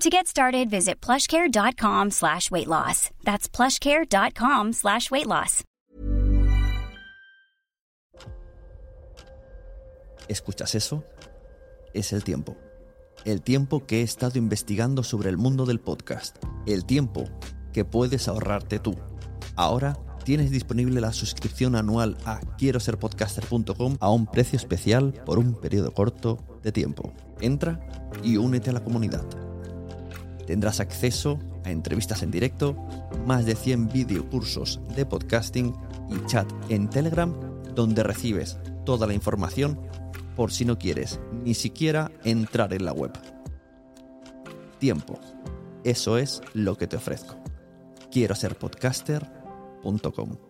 To get started, visit plushcare.com slash weight loss. That's plushcare.com slash weight loss. ¿Escuchas eso? Es el tiempo. El tiempo que he estado investigando sobre el mundo del podcast. El tiempo que puedes ahorrarte tú. Ahora tienes disponible la suscripción anual a quiero ser podcaster.com a un precio especial por un periodo corto de tiempo. Entra y únete a la comunidad. Tendrás acceso a entrevistas en directo, más de 100 videocursos de podcasting y chat en Telegram donde recibes toda la información por si no quieres ni siquiera entrar en la web. Tiempo. Eso es lo que te ofrezco. Quiero ser podcaster.com.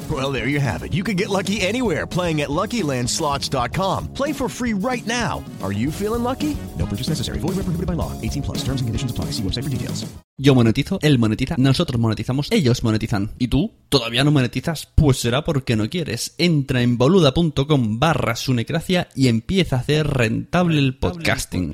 Well, there you have it. You can get lucky anywhere playing at LuckyLandSlots.com. Play for free right now. Are you feeling lucky? No purchase necessary. Void where prohibited by law. 18 plus. Terms and conditions apply. See website for details. Yo monetizo, él monetiza, nosotros monetizamos, ellos monetizan. ¿Y tú? ¿Todavía no monetizas? Pues será porque no quieres. Entra en boluda.com barra sunecracia y empieza a hacer rentable el podcasting.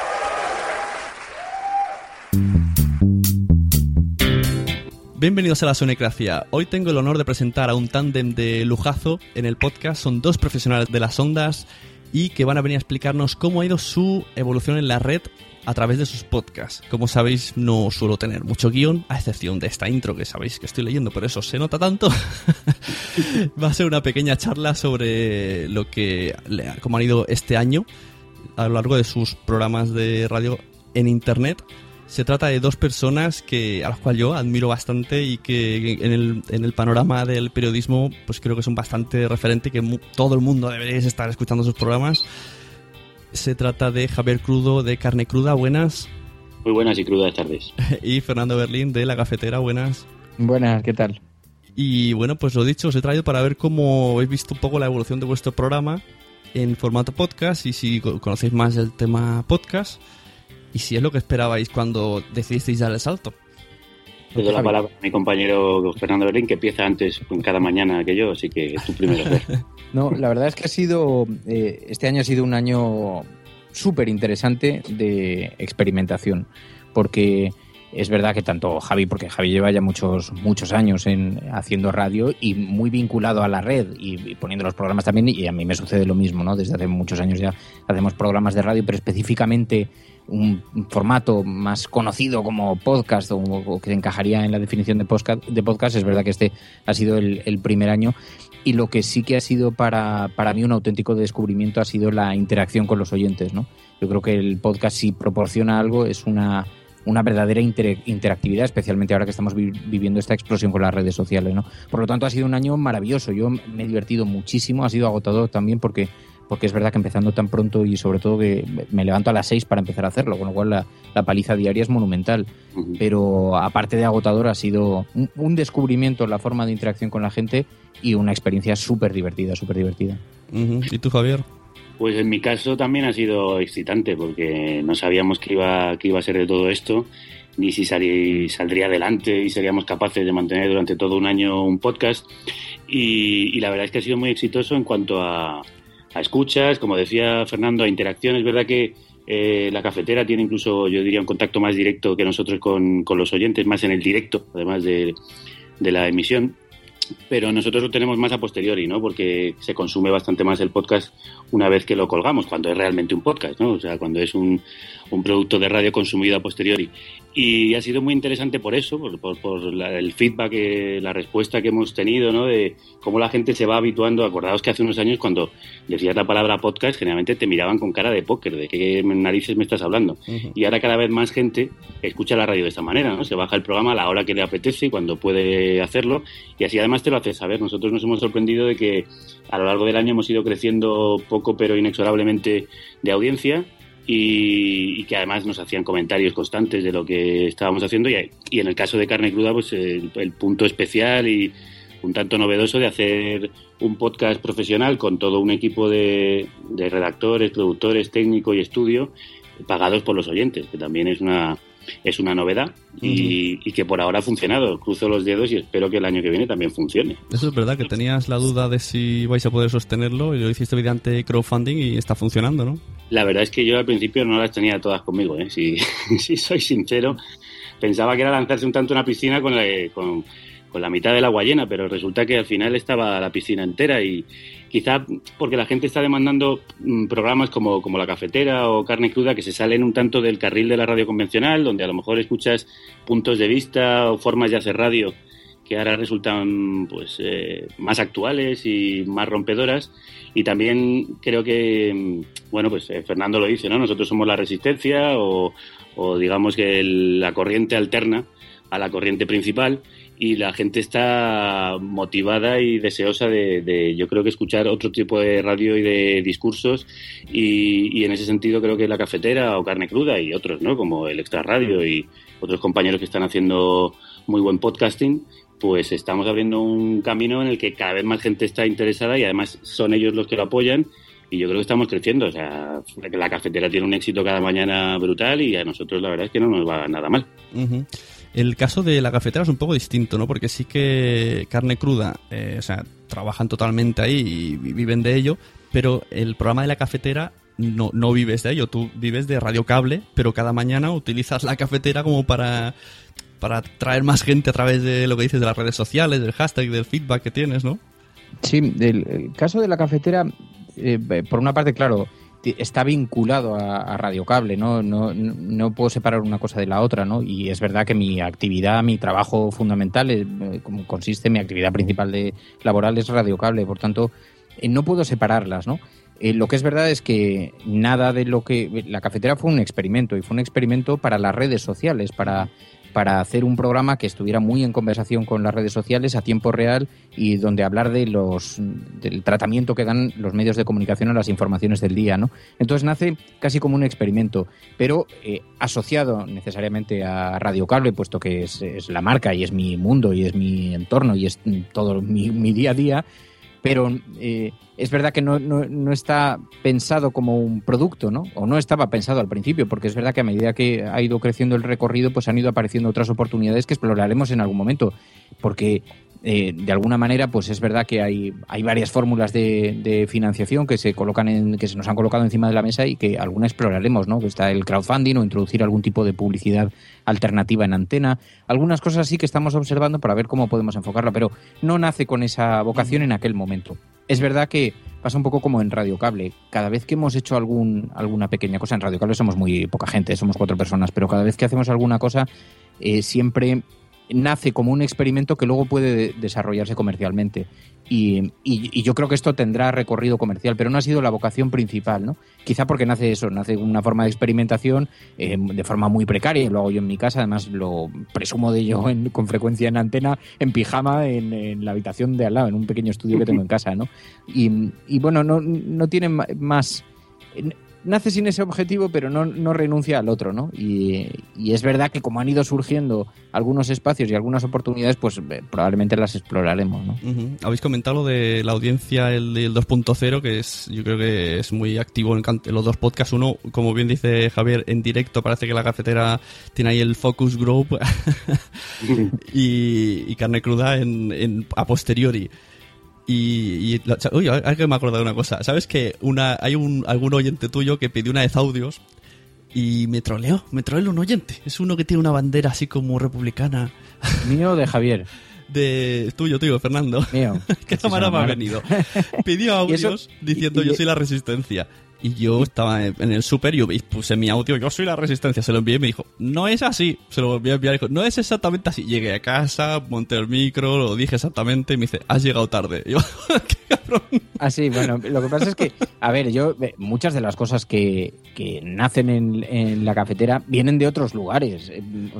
Bienvenidos a la Sonecracia. Hoy tengo el honor de presentar a un tándem de lujazo en el podcast. Son dos profesionales de las ondas y que van a venir a explicarnos cómo ha ido su evolución en la red a través de sus podcasts. Como sabéis, no suelo tener mucho guion, a excepción de esta intro que sabéis que estoy leyendo, por eso se nota tanto. Va a ser una pequeña charla sobre lo que, cómo han ido este año a lo largo de sus programas de radio en internet se trata de dos personas que a las cuales yo admiro bastante y que en el, en el panorama del periodismo pues creo que son bastante referente y que mu- todo el mundo debería estar escuchando sus programas. Se trata de Javier Crudo de Carne Cruda, buenas. Muy buenas y crudas tardes. y Fernando Berlín de La Cafetera, buenas. Buenas, ¿qué tal? Y bueno, pues lo dicho, os he traído para ver cómo habéis visto un poco la evolución de vuestro programa en formato podcast y si conocéis más el tema podcast y si es lo que esperabais cuando decidisteis dar el salto. Le doy la palabra a mi compañero Fernando Berlín, que empieza antes cada mañana que yo, así que tú primero. no, la verdad es que ha sido, eh, este año ha sido un año súper interesante de experimentación, porque es verdad que tanto Javi, porque Javi lleva ya muchos, muchos años en, haciendo radio y muy vinculado a la red y, poniendo los programas también, y a mí me sucede lo mismo, ¿no? Desde hace muchos años ya hacemos programas de radio, pero específicamente un formato más conocido como podcast o, que encajaría en la definición de podcast, es verdad que este ha sido el, el primer año y lo que sí que ha sido para, para mí un auténtico descubrimiento ha sido la interacción con los oyentes, ¿no? Yo creo que el podcast si proporciona algo es una una verdadera interactividad, especialmente ahora que estamos viviendo esta explosión con las redes sociales. ¿no? Por lo tanto, ha sido un año maravilloso. Yo me he divertido muchísimo, ha sido agotador también porque, porque es verdad que empezando tan pronto y sobre todo que me levanto a las seis para empezar a hacerlo, con lo cual la, paliza diaria es monumental. Pero aparte de agotador, ha sido un, descubrimiento en la forma de interacción con la gente y una experiencia súper divertida, súper divertida. ¿Y tú, Javier? Pues en mi caso también ha sido excitante porque no sabíamos que iba, que iba a ser de todo esto, ni si saldría adelante y seríamos capaces de mantener durante todo un año un podcast. Y, la verdad es que ha sido muy exitoso en cuanto a, escuchas, como decía Fernando, a interacción. Es verdad que eh, la cafetera tiene incluso, yo diría, un contacto más directo que nosotros con, los oyentes, más en el directo, además de, de la emisión pero nosotros lo tenemos más a posteriori, ¿no? Porque se consume bastante más el podcast una vez que lo colgamos, cuando es realmente un podcast, ¿no? O sea, cuando es un, un producto de radio consumido a posteriori. Y ha sido muy interesante por eso, por, por, el feedback, eh, la respuesta que hemos tenido, ¿no? De cómo la gente se va habituando. Acordaos que hace unos años cuando decías la palabra podcast, generalmente te miraban con cara de póker, de qué narices me estás hablando. Y ahora cada vez más gente escucha la radio de esta manera, ¿no? Se baja el programa a la hora que le apetece y cuando puede hacerlo. Y así además te lo hace saber. Nosotros nos hemos sorprendido de que a lo largo del año hemos ido creciendo poco pero inexorablemente de audiencia y, que además nos hacían comentarios constantes de lo que estábamos haciendo y, en el caso de carne cruda pues el, punto especial y un tanto novedoso de hacer un podcast profesional con todo un equipo de, de redactores, productores, técnico y estudio pagados por los oyentes, que también es una, es una novedad y, que por ahora ha funcionado. Cruzo los dedos y espero que el año que viene también funcione. Eso es verdad, que tenías la duda de si vais a poder sostenerlo y lo hiciste mediante crowdfunding y está funcionando, ¿no? La verdad es que yo al principio no las tenía todas conmigo, ¿eh? si, si soy sincero. Pensaba que era lanzarse un tanto una piscina con la, con, con la mitad del agua llena, pero resulta que al final estaba la piscina entera y, quizá porque la gente está demandando mm, programas como, como La Cafetera o Carne Cruda que se salen un tanto del carril de la radio convencional, donde a lo mejor escuchas puntos de vista o formas de hacer radio que ahora resultan pues eh, más actuales y más rompedoras. Y también creo que mm, bueno pues eh, Fernando lo dice no nosotros somos la resistencia o, o digamos que la corriente alterna a la corriente principal y la gente está motivada y deseosa de, yo creo que escuchar otro tipo de radio y de discursos y, en ese sentido creo que la cafetera o carne cruda y otros, ¿no? Como el Extra Radio y otros compañeros que están haciendo muy buen podcasting, pues estamos abriendo un camino en el que cada vez más gente está interesada y además son ellos los que lo apoyan y yo creo que estamos creciendo. O sea, la cafetera tiene un éxito cada mañana brutal y a nosotros la verdad es que no nos va nada mal. El caso de la cafetera es un poco distinto, ¿no? Porque sí que carne cruda, eh, o sea, trabajan totalmente ahí y viven de ello, pero el programa de la cafetera no, no vives de ello, tú vives de radio cable, pero cada mañana utilizas la cafetera como para, para traer más gente a través de lo que dices de las redes sociales, del hashtag, del feedback que tienes, ¿no? Sí, el, caso de la cafetera, eh, por una parte, claro, está vinculado a, Radio Cable, ¿no? No, no puedo separar una cosa de la otra, ¿no? Y es verdad que mi actividad, mi trabajo fundamental, eh, como consiste, mi actividad principal de laboral es Radio Cable, por tanto, eh, no puedo separarlas, ¿no? Eh, lo que es verdad es que nada de lo que... La cafetera fue un experimento y fue un experimento para las redes sociales, para, para hacer un programa que estuviera muy en conversación con las redes sociales a tiempo real y donde hablar de los del tratamiento que dan los medios de comunicación a las informaciones del día, ¿no? Entonces nace casi como un experimento, pero eh, asociado necesariamente a Radio Cable, puesto que es, la marca y es mi mundo y es mi entorno y es todo mi, mi día a día pero eh, es verdad que no, no, no, está pensado como un producto, ¿no? O no estaba pensado al principio, porque es verdad que a medida que ha ido creciendo el recorrido, pues han ido apareciendo otras oportunidades que exploraremos en algún momento, porque eh, de alguna manera, pues es verdad que hay, hay varias fórmulas de, financiación que se colocan en, que se nos han colocado encima de la mesa y que alguna exploraremos, ¿no? Está el crowdfunding o introducir algún tipo de publicidad alternativa en antena, algunas cosas sí que estamos observando para ver cómo podemos enfocarla, pero no nace con esa vocación en aquel momento. Es verdad que pasa un poco como en Radio Cable. Cada vez que hemos hecho algún, alguna pequeña cosa, en Radio Cable somos muy poca gente, somos cuatro personas, pero cada vez que hacemos alguna cosa, eh, siempre nace como un experimento que luego puede desarrollarse comercialmente. Y, y, y, yo creo que esto tendrá recorrido comercial, pero no ha sido la vocación principal, ¿no? Quizá porque nace eso, nace una forma de experimentación eh, de forma muy precaria, lo hago yo en mi casa, además lo presumo de ello en, con frecuencia en antena, en pijama, en, en, la habitación de al lado, en un pequeño estudio que tengo en casa, ¿no? Y, y bueno, no, no tiene más nace sin ese objetivo, pero no, no renuncia al otro, ¿no? Y, y, es verdad que como han ido surgiendo algunos espacios y algunas oportunidades, pues eh, probablemente las exploraremos, ¿no? Uh -huh. Habéis comentado lo de la audiencia, el, el 2.0, que es, yo creo que es muy activo en, en, los dos podcasts. Uno, como bien dice Javier, en directo parece que la cafetera tiene ahí el focus group y, y, carne cruda en, en a posteriori. Y, y uy, hay que me acuerdo de una cosa. ¿Sabes que una, hay un, algún oyente tuyo que pidió una vez audios y me troleó? Me troleó un oyente. Es uno que tiene una bandera así como republicana. ¿Mío de Javier? De tuyo, tuyo, Fernando. Mío. ¿Qué cámara me ha venido? Pidió audios diciendo yo soy la resistencia. Y yo estaba en el súper y puse mi audio, yo soy la resistencia, se lo envié y me dijo, no es así, se lo volví a enviar y dijo, no es exactamente así. Llegué a casa, monté el micro, lo dije exactamente y me dice, has llegado tarde. Y yo, qué cabrón. Así, ah, bueno, lo que pasa es que, a ver, yo, muchas de las cosas que, que nacen en, en la cafetera vienen de otros lugares.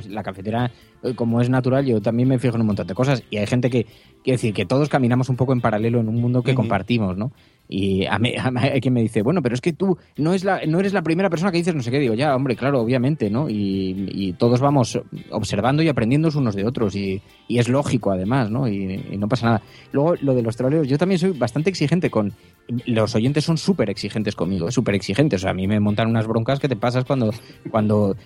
La cafetera como es natural, yo también me fijo en un montón de cosas. Y hay gente que, quiere decir, que todos caminamos un poco en paralelo en un mundo que uh -huh. compartimos, ¿no? Y a mí, a mí, hay quien me dice, bueno, pero es que tú no, es la, no eres la primera persona que dices no sé qué. Digo, ya, hombre, claro, obviamente, ¿no? Y, y todos vamos observando y aprendiendo unos de otros. Y, y es lógico, además, ¿no? Y, y, no pasa nada. Luego, lo de los troleos, yo también soy bastante exigente con. Los oyentes son súper exigentes conmigo, súper exigentes. O sea, a mí me montan unas broncas que te pasas cuando, cuando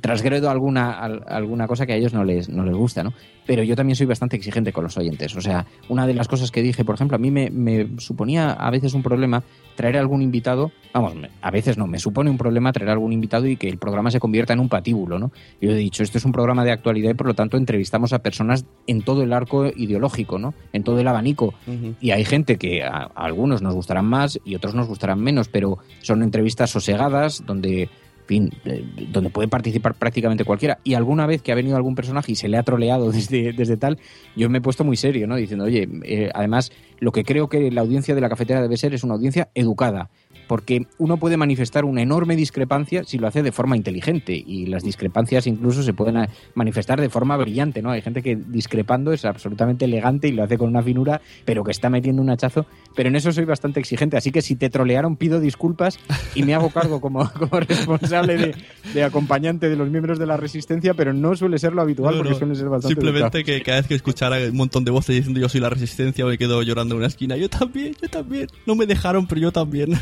transgredo alguna, alguna cosa que a ellos no les, no les gusta, ¿no? Pero yo también soy bastante exigente con los oyentes. O sea, una de las cosas que dije, por ejemplo, a mí me, me suponía a veces un problema traer a algún invitado, vamos, a veces no, me supone un problema traer a algún invitado y que el programa se convierta en un patíbulo, ¿no? Yo he dicho, esto es un programa de actualidad y por lo tanto entrevistamos a personas en todo el arco ideológico, ¿no? En todo el abanico. Uh -huh. Y hay gente que a, a algunos nos gustarán más y otros nos gustarán menos, pero son entrevistas sosegadas donde fin, eh, donde puede participar prácticamente cualquiera. Y alguna vez que ha venido algún personaje y se le ha troleado desde, desde tal, yo me he puesto muy serio, ¿no? Diciendo, oye, eh, además, lo que creo que la audiencia de la cafetera debe ser es una audiencia educada porque uno puede manifestar una enorme discrepancia si lo hace de forma inteligente y las discrepancias incluso se pueden manifestar de forma brillante, ¿no? Hay gente que discrepando es absolutamente elegante y lo hace con una finura, pero que está metiendo un hachazo, pero en eso soy bastante exigente, así que si te trolearon pido disculpas y me hago cargo como, como responsable de, de, acompañante de los miembros de la resistencia, pero no suele ser lo habitual no, porque suele ser bastante Simplemente educado. que cada vez que escuchara un montón de voces diciendo yo soy la resistencia me quedo llorando en una esquina, yo también, yo también, no me dejaron, pero yo también.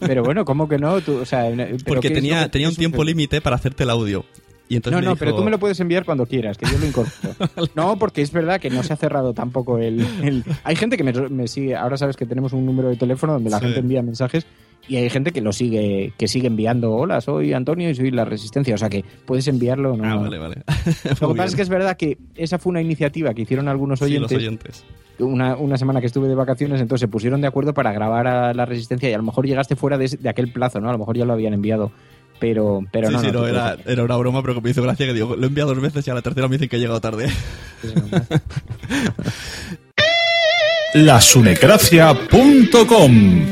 Pero bueno, ¿cómo que no? Tú, o sea, Porque tenía, tenía un tiempo límite para hacerte el audio. Y entonces no, no, dijo... pero tú me lo puedes enviar cuando quieras, que yo lo incorporo. no, porque es verdad que no se ha cerrado tampoco el... el... Hay gente que me, me, sigue, ahora sabes que tenemos un número de teléfono donde la sí. gente envía mensajes y hay gente que lo sigue que sigue enviando hola soy Antonio y soy la resistencia o sea que puedes enviarlo ¿no? ah vale vale lo que pasa es que es verdad que esa fue una iniciativa que hicieron algunos oyentes, sí, los oyentes. Una, una, semana que estuve de vacaciones entonces se pusieron de acuerdo para grabar a la resistencia y a lo mejor llegaste fuera de, de aquel plazo no a lo mejor ya lo habían enviado pero, pero sí, no, sí, no, no era, era, una broma, pero que me hizo gracia que digo, lo he enviado dos veces y a la tercera me dicen que he llegado tarde. Lasunecracia.com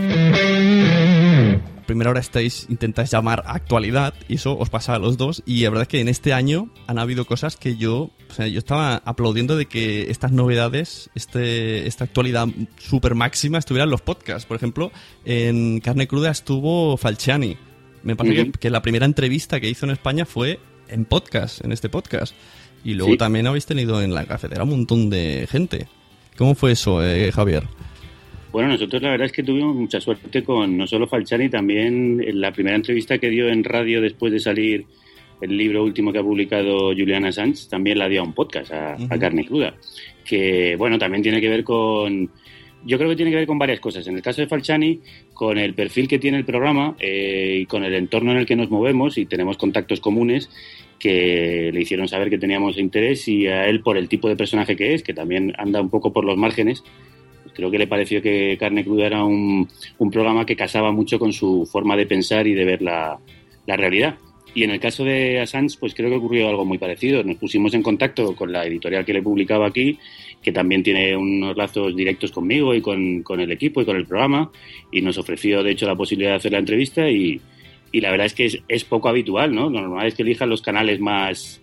primera hora estáis, intentáis llamar actualidad y eso os pasa a los dos. Y la verdad es que en este año han habido cosas que yo, o sea, yo estaba aplaudiendo de que estas novedades, este, esta actualidad super máxima estuviera en los podcasts. Por ejemplo, en Carne Cruda estuvo Falciani. Me parece que, la primera entrevista que hizo en España fue en podcast, en este podcast. Y luego también habéis tenido en la cafetera un montón de gente. ¿Cómo fue eso, eh, Javier? Bueno, nosotros la verdad es que tuvimos mucha suerte con no solo Falciani, también en la primera entrevista que dio en radio después de salir el libro último que ha publicado Juliana Sánchez, también la dio a un podcast, a, Carne Cruda, que bueno, también tiene que ver con, yo creo que tiene que ver con varias cosas. En el caso de Falciani, con el perfil que tiene el programa eh, y con el entorno en el que nos movemos y tenemos contactos comunes que le hicieron saber que teníamos interés y a él por el tipo de personaje que es, que también anda un poco por los márgenes, creo que le pareció que Carne Cruda era un, programa que casaba mucho con su forma de pensar y de ver la, realidad. Y en el caso de Assange, pues creo que ocurrió algo muy parecido. Nos pusimos en contacto con la editorial que le publicaba aquí, que también tiene unos lazos directos conmigo y con, el equipo y con el programa, y nos ofreció, de hecho, la posibilidad de hacer la entrevista y, la verdad es que es, poco habitual, ¿no? Lo normal es que elijan los canales más,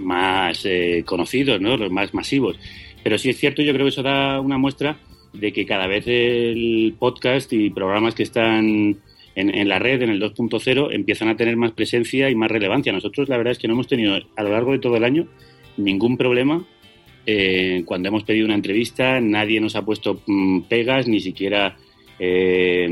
más eh, conocidos, ¿no? Los más masivos. Pero sí es cierto, yo creo que eso da una muestra de que cada vez el podcast y programas que están en, la red, en el 2.0, empiezan a tener más presencia y más relevancia. Nosotros la verdad es que no hemos tenido a lo largo de todo el año ningún problema. Eh, cuando hemos pedido una entrevista, nadie nos ha puesto mm, pegas, ni siquiera eh,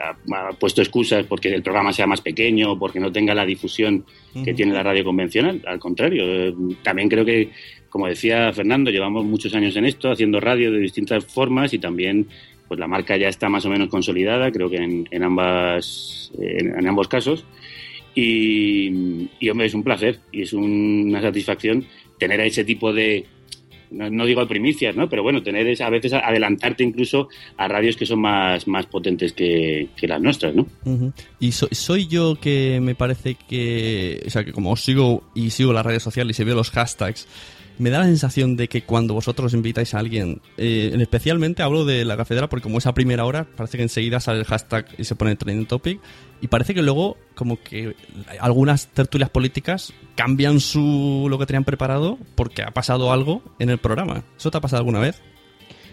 ha, puesto excusas porque el programa sea más pequeño o porque no tenga la difusión que tiene la radio convencional. Al contrario, eh, también creo que como decía Fernando, llevamos muchos años en esto, haciendo radio de distintas formas y también pues la marca ya está más o menos consolidada, creo que en, ambas, en, ambos casos. Y, hombre, es un placer y es una satisfacción tener a ese tipo de, no, digo primicias, ¿no? Pero bueno, tener a veces adelantarte incluso a radios que son más, más potentes que, las nuestras, ¿no? Y soy yo que me parece que, o sea, que como os sigo y sigo las redes sociales y veo los hashtags, me da la sensación de que cuando vosotros invitáis a alguien, eh, especialmente hablo de la cafetera porque como es a primera hora, parece que enseguida sale el hashtag y se pone trending topic y parece que luego como que algunas tertulias políticas cambian su lo que tenían preparado porque ha pasado algo en el programa. ¿Eso te ha pasado alguna vez?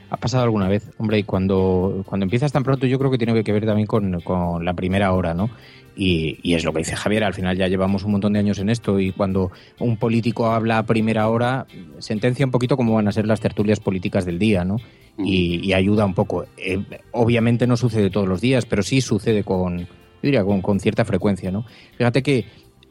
Ha pasado alguna vez, hombre, y cuando, cuando empiezas tan pronto yo creo que tiene que ver también con, con la primera hora, ¿no? Y, es lo que dice Javier, al final ya llevamos un montón de años en esto y cuando un político habla a primera hora, sentencia un poquito cómo van a ser las tertulias políticas del día, ¿no? Y, ayuda un poco. Eh, obviamente no sucede todos los días, pero sí sucede con, diría, con, con cierta frecuencia, ¿no? Fíjate que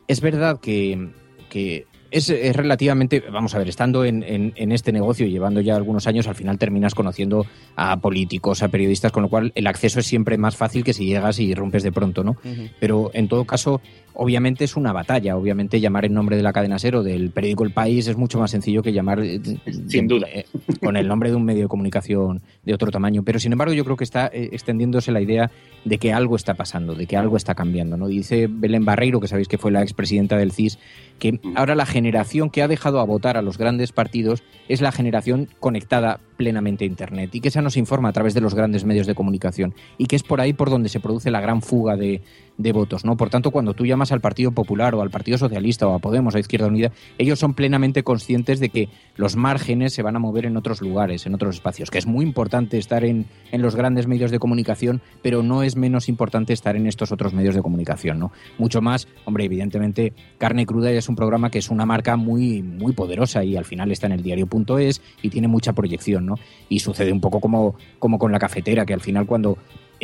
es verdad que, que es, relativamente, vamos a ver, estando en, en, este negocio y llevando ya algunos años, al final terminas conociendo a políticos, a periodistas, con lo cual el acceso es siempre más fácil que si llegas y rompes de pronto, ¿no? Pero en todo caso, obviamente es una batalla. Obviamente llamar en nombre de la cadena Cero, del periódico El País, es mucho más sencillo que llamar eh, Sin duda. Eh, con el nombre de un medio de comunicación de otro tamaño. Pero sin embargo, yo creo que está eh, extendiéndose la idea de que algo está pasando, de que algo está cambiando. ¿no? Dice Belén Barreiro, que sabéis que fue la expresidenta del CIS, que ahora la generación que ha dejado a votar a los grandes partidos es la generación conectada plenamente a Internet y que esa nos informa a través de los grandes medios de comunicación y que es por ahí por donde se produce la gran fuga de, de votos. ¿no? Por tanto, cuando tú llamas al Partido Popular o al Partido Socialista o a Podemos, a Izquierda Unida, ellos son plenamente conscientes de que los márgenes se van a mover en otros lugares, en otros espacios, que es muy importante estar en, en los grandes medios de comunicación, pero no es menos importante estar en estos otros medios de comunicación. ¿no? Mucho más, hombre, evidentemente, Carne Cruda es un programa que es una marca muy, muy poderosa y al final está en el diario.es y tiene mucha proyección. ¿no? Y sucede un poco como, como con la cafetera, que al final cuando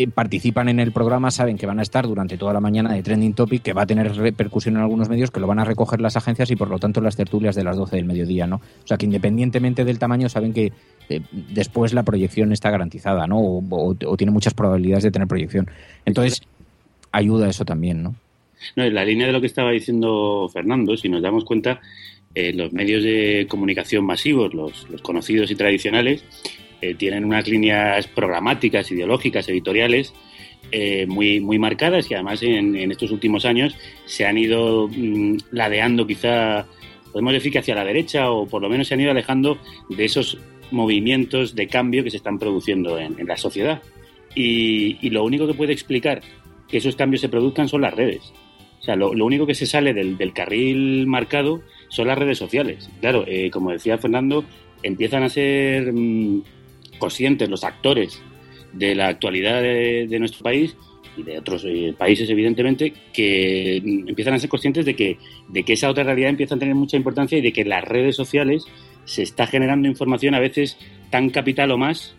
participan en el programa saben que van a estar durante toda la mañana de Trending Topic, que va a tener repercusión en algunos medios, que lo van a recoger las agencias y por lo tanto las tertulias de las 12 del mediodía, ¿no? O sea que independientemente del tamaño saben que eh, después la proyección está garantizada, ¿no? O, tiene muchas probabilidades de tener proyección. Entonces, ayuda eso también, ¿no? No, en la línea de lo que estaba diciendo Fernando, si nos damos cuenta, eh, los medios de comunicación masivos, los conocidos y tradicionales, eh, tienen unas líneas programáticas, ideológicas, editoriales eh, muy, muy marcadas y además en, estos últimos años se han ido mm, ladeando quizá, podemos decir que hacia la derecha o por lo menos se han ido alejando de esos movimientos de cambio que se están produciendo en, la sociedad. Y, lo único que puede explicar que esos cambios se produzcan son las redes. O sea, lo, único que se sale del, carril marcado son las redes sociales. Claro, eh, como decía Fernando, empiezan a ser mm, conscientes los actores de la actualidad de, nuestro país y de otros eh, países, evidentemente, que mm, empiezan a ser conscientes de que, de que esa otra realidad empieza a tener mucha importancia y de que las redes sociales se está generando información a veces tan capital o más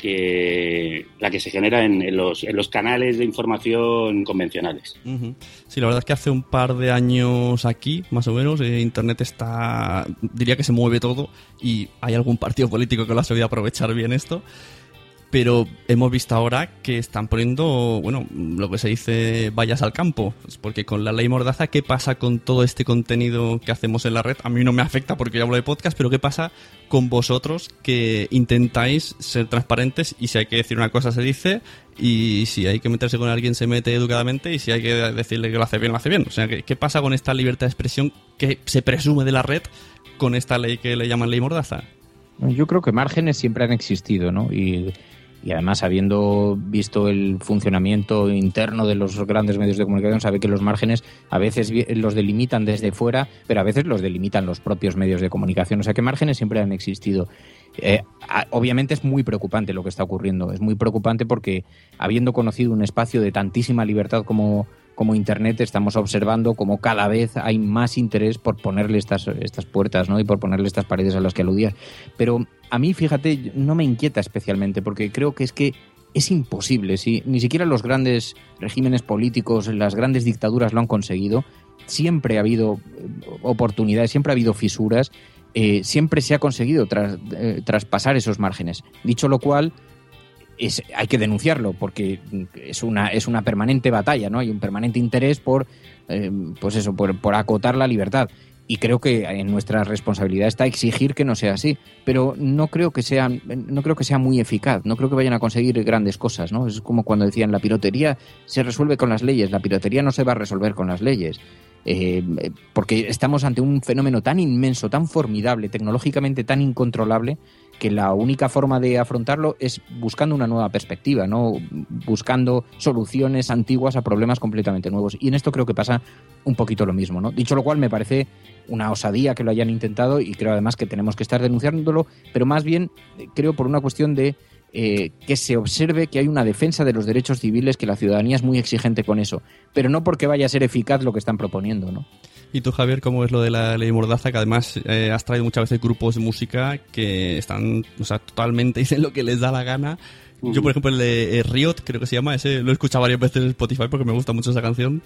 que la que se genera en, los, en los, canales de información convencionales. Sí, la verdad es que hace un par de años aquí, más o menos, eh, Internet está, diría que se mueve todo y hay algún partido político que lo ha sabido aprovechar bien esto pero hemos visto ahora que están poniendo, bueno, lo que se dice vayas al campo, porque con la ley Mordaza, ¿qué pasa con todo este contenido que hacemos en la red? A mí no me afecta porque yo hablo de podcast, pero ¿qué pasa con vosotros que intentáis ser transparentes y si hay que decir una cosa se dice y si hay que meterse con alguien se mete educadamente y si hay que decirle que lo hace bien, lo hace bien? O sea, ¿qué, qué pasa con esta libertad de expresión que se presume de la red con esta ley que le llaman ley Mordaza? Yo creo que márgenes siempre han existido, ¿no? Y y además habiendo visto el funcionamiento interno de los grandes medios de comunicación, sabe que los márgenes a veces los delimitan desde fuera, pero a veces los delimitan los propios medios de comunicación. O sea que márgenes siempre han existido. Eh, obviamente es muy preocupante lo que está ocurriendo. Es muy preocupante porque habiendo conocido un espacio de tantísima libertad como, como Internet, estamos observando como cada vez hay más interés por ponerle estas, estas puertas ¿no? y por ponerle estas paredes a las que aludías. Pero a mí, fíjate, no me inquieta especialmente porque creo que es que es imposible. Si ni siquiera los grandes regímenes políticos, las grandes dictaduras lo han conseguido, siempre ha habido eh, oportunidades, siempre ha habido fisuras, eh, siempre se ha conseguido eh, traspasar esos márgenes. Dicho lo cual, hay que denunciarlo porque es una, es una permanente batalla, ¿no? Hay un permanente interés por, eh, pues eso, por, por, acotar la libertad. Y creo que en nuestra responsabilidad está exigir que no sea así. Pero no creo que sea, no creo que sea muy eficaz, no creo que vayan a conseguir grandes cosas, ¿no? Es como cuando decían la piratería se resuelve con las leyes, la piratería no se va a resolver con las leyes. Eh, porque estamos ante un fenómeno tan inmenso, tan formidable, tecnológicamente tan incontrolable, que la única forma de afrontarlo es buscando una nueva perspectiva, no buscando soluciones antiguas a problemas completamente nuevos. Y en esto creo que pasa un poquito lo mismo, ¿no? Dicho lo cual, me parece una osadía que lo hayan intentado y creo además que tenemos que estar denunciándolo, pero más bien eh, creo por una cuestión de eh, que se observe que hay una defensa de los derechos civiles, que la ciudadanía es muy exigente con eso, pero no porque vaya a ser eficaz lo que están proponiendo, ¿no? Y tú, Javier, ¿cómo es lo de la ley Mordaza? Que además eh, has traído muchas veces grupos de música que están, o sea, totalmente dicen lo que les da la gana. Yo, por ejemplo, el de eh, Riot, creo que se llama, ese lo he escuchado varias veces en Spotify porque me gusta mucho esa canción.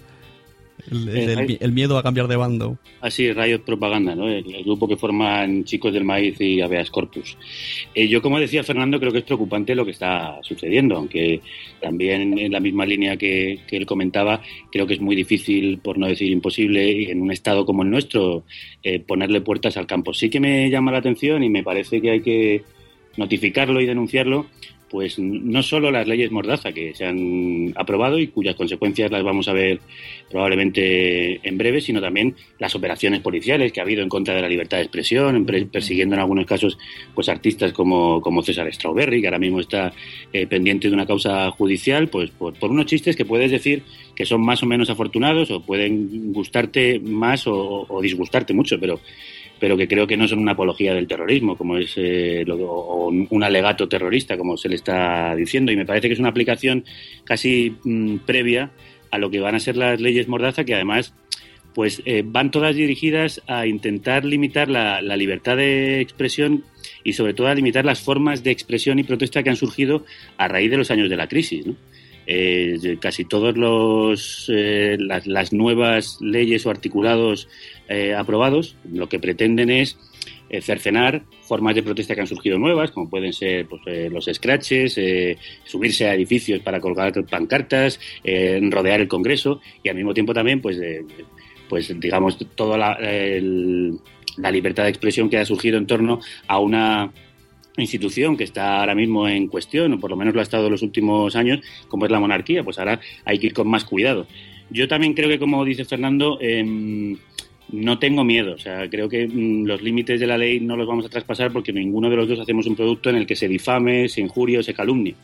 Eh, el, miedo a cambiar de bando. Así, Riot Propaganda, ¿no? El, grupo que forman Chicos del Maíz y Aveas Corpus. Eh, yo, como decía Fernando, creo que es preocupante lo que está sucediendo, aunque también en la misma línea que, él comentaba, creo que es muy difícil, por no decir imposible, en un estado como el nuestro, eh, ponerle puertas al campo. Sí que me llama la atención y me parece que hay que notificarlo y denunciarlo pues no solo las leyes Mordaza que se han aprobado y cuyas consecuencias las vamos a ver probablemente en breve, sino también las operaciones policiales que ha habido en contra de la libertad de expresión, persiguiendo en algunos casos pues artistas como, como César Strawberry, que ahora mismo está eh, pendiente de una causa judicial, pues por, unos chistes que puedes decir que son más o menos afortunados o pueden gustarte más o disgustarte mucho, pero pero que creo que no son una apología del terrorismo, como es eh, o un alegato terrorista, como se le está diciendo. Y me parece que es una aplicación casi mm, previa a lo que van a ser las leyes Mordaza, que además pues eh, van todas dirigidas a intentar limitar la, libertad de expresión y sobre todo a limitar las formas de expresión y protesta que han surgido a raíz de los años de la crisis. Eh, casi todas las, las, nuevas leyes o articulados eh, aprobados lo que pretenden es eh, cercenar formas de protesta que han surgido nuevas, como pueden ser pues, eh, los scratches, subirse a edificios para colgar pancartas, rodear el Congreso y al mismo tiempo también, pues, pues digamos, toda la, la libertad de expresión que ha surgido en torno a una institución que está ahora mismo en cuestión, o por lo menos lo ha estado en los últimos años, como es la monarquía, pues ahora hay que ir con más cuidado. Yo también creo que, como dice Fernando, eh, no tengo miedo, o sea, creo que mm, los límites de la ley no los vamos a traspasar porque ninguno de los dos hacemos un producto en el que se difame, se injurie o se calumnie.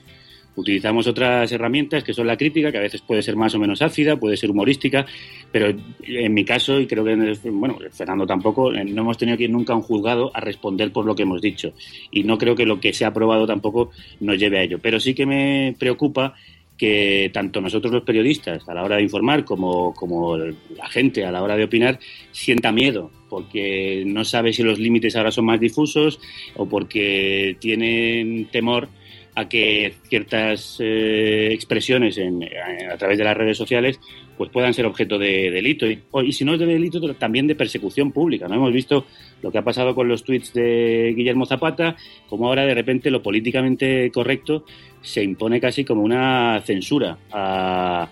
Utilizamos otras herramientas que son la crítica, que a veces puede ser más o menos ácida, puede ser humorística, pero en mi caso, y creo que, bueno, Fernando tampoco, eh, no hemos tenido que ir nunca a un juzgado a responder por lo que hemos dicho. Y no creo que lo que se ha aprobado tampoco nos lleve a ello. Pero sí que me preocupa que tanto nosotros los periodistas a la hora de informar como, como la gente a la hora de opinar sienta miedo porque no sabe si los límites ahora son más difusos o porque tienen temor a que ciertas eh, expresiones en, a través de las redes sociales pues puedan ser objeto de delito y, si no es de delito también de persecución pública no hemos visto lo que ha pasado con los tweets de Guillermo Zapata como ahora de repente lo políticamente correcto se impone casi como una censura a,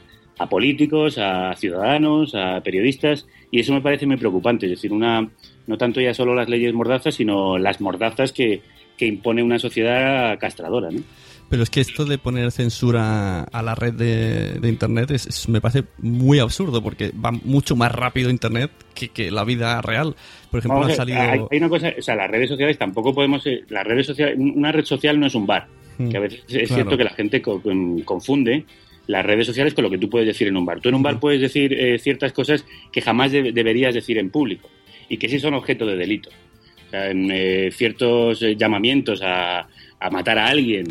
políticos, a ciudadanos, a periodistas, y eso me parece muy preocupante. Es decir, una no tanto ya solo las leyes mordazas, sino las mordazas que, impone una sociedad castradora. ¿no? Pero es que esto de poner censura a la red de, Internet es, me parece muy absurdo porque va mucho más rápido Internet que, la vida real. Por ejemplo, ha salido... Hay, una cosa, o sea, las redes sociales tampoco podemos... Eh, las redes sociales, una red social no es un bar que a veces es cierto que la gente confunde las redes sociales con lo que tú puedes decir en un bar. Tú en un bar puedes decir eh, ciertas cosas que jamás deberías decir en público y que sí son objeto de delito. O sea, en, eh, ciertos eh, llamamientos a, matar a alguien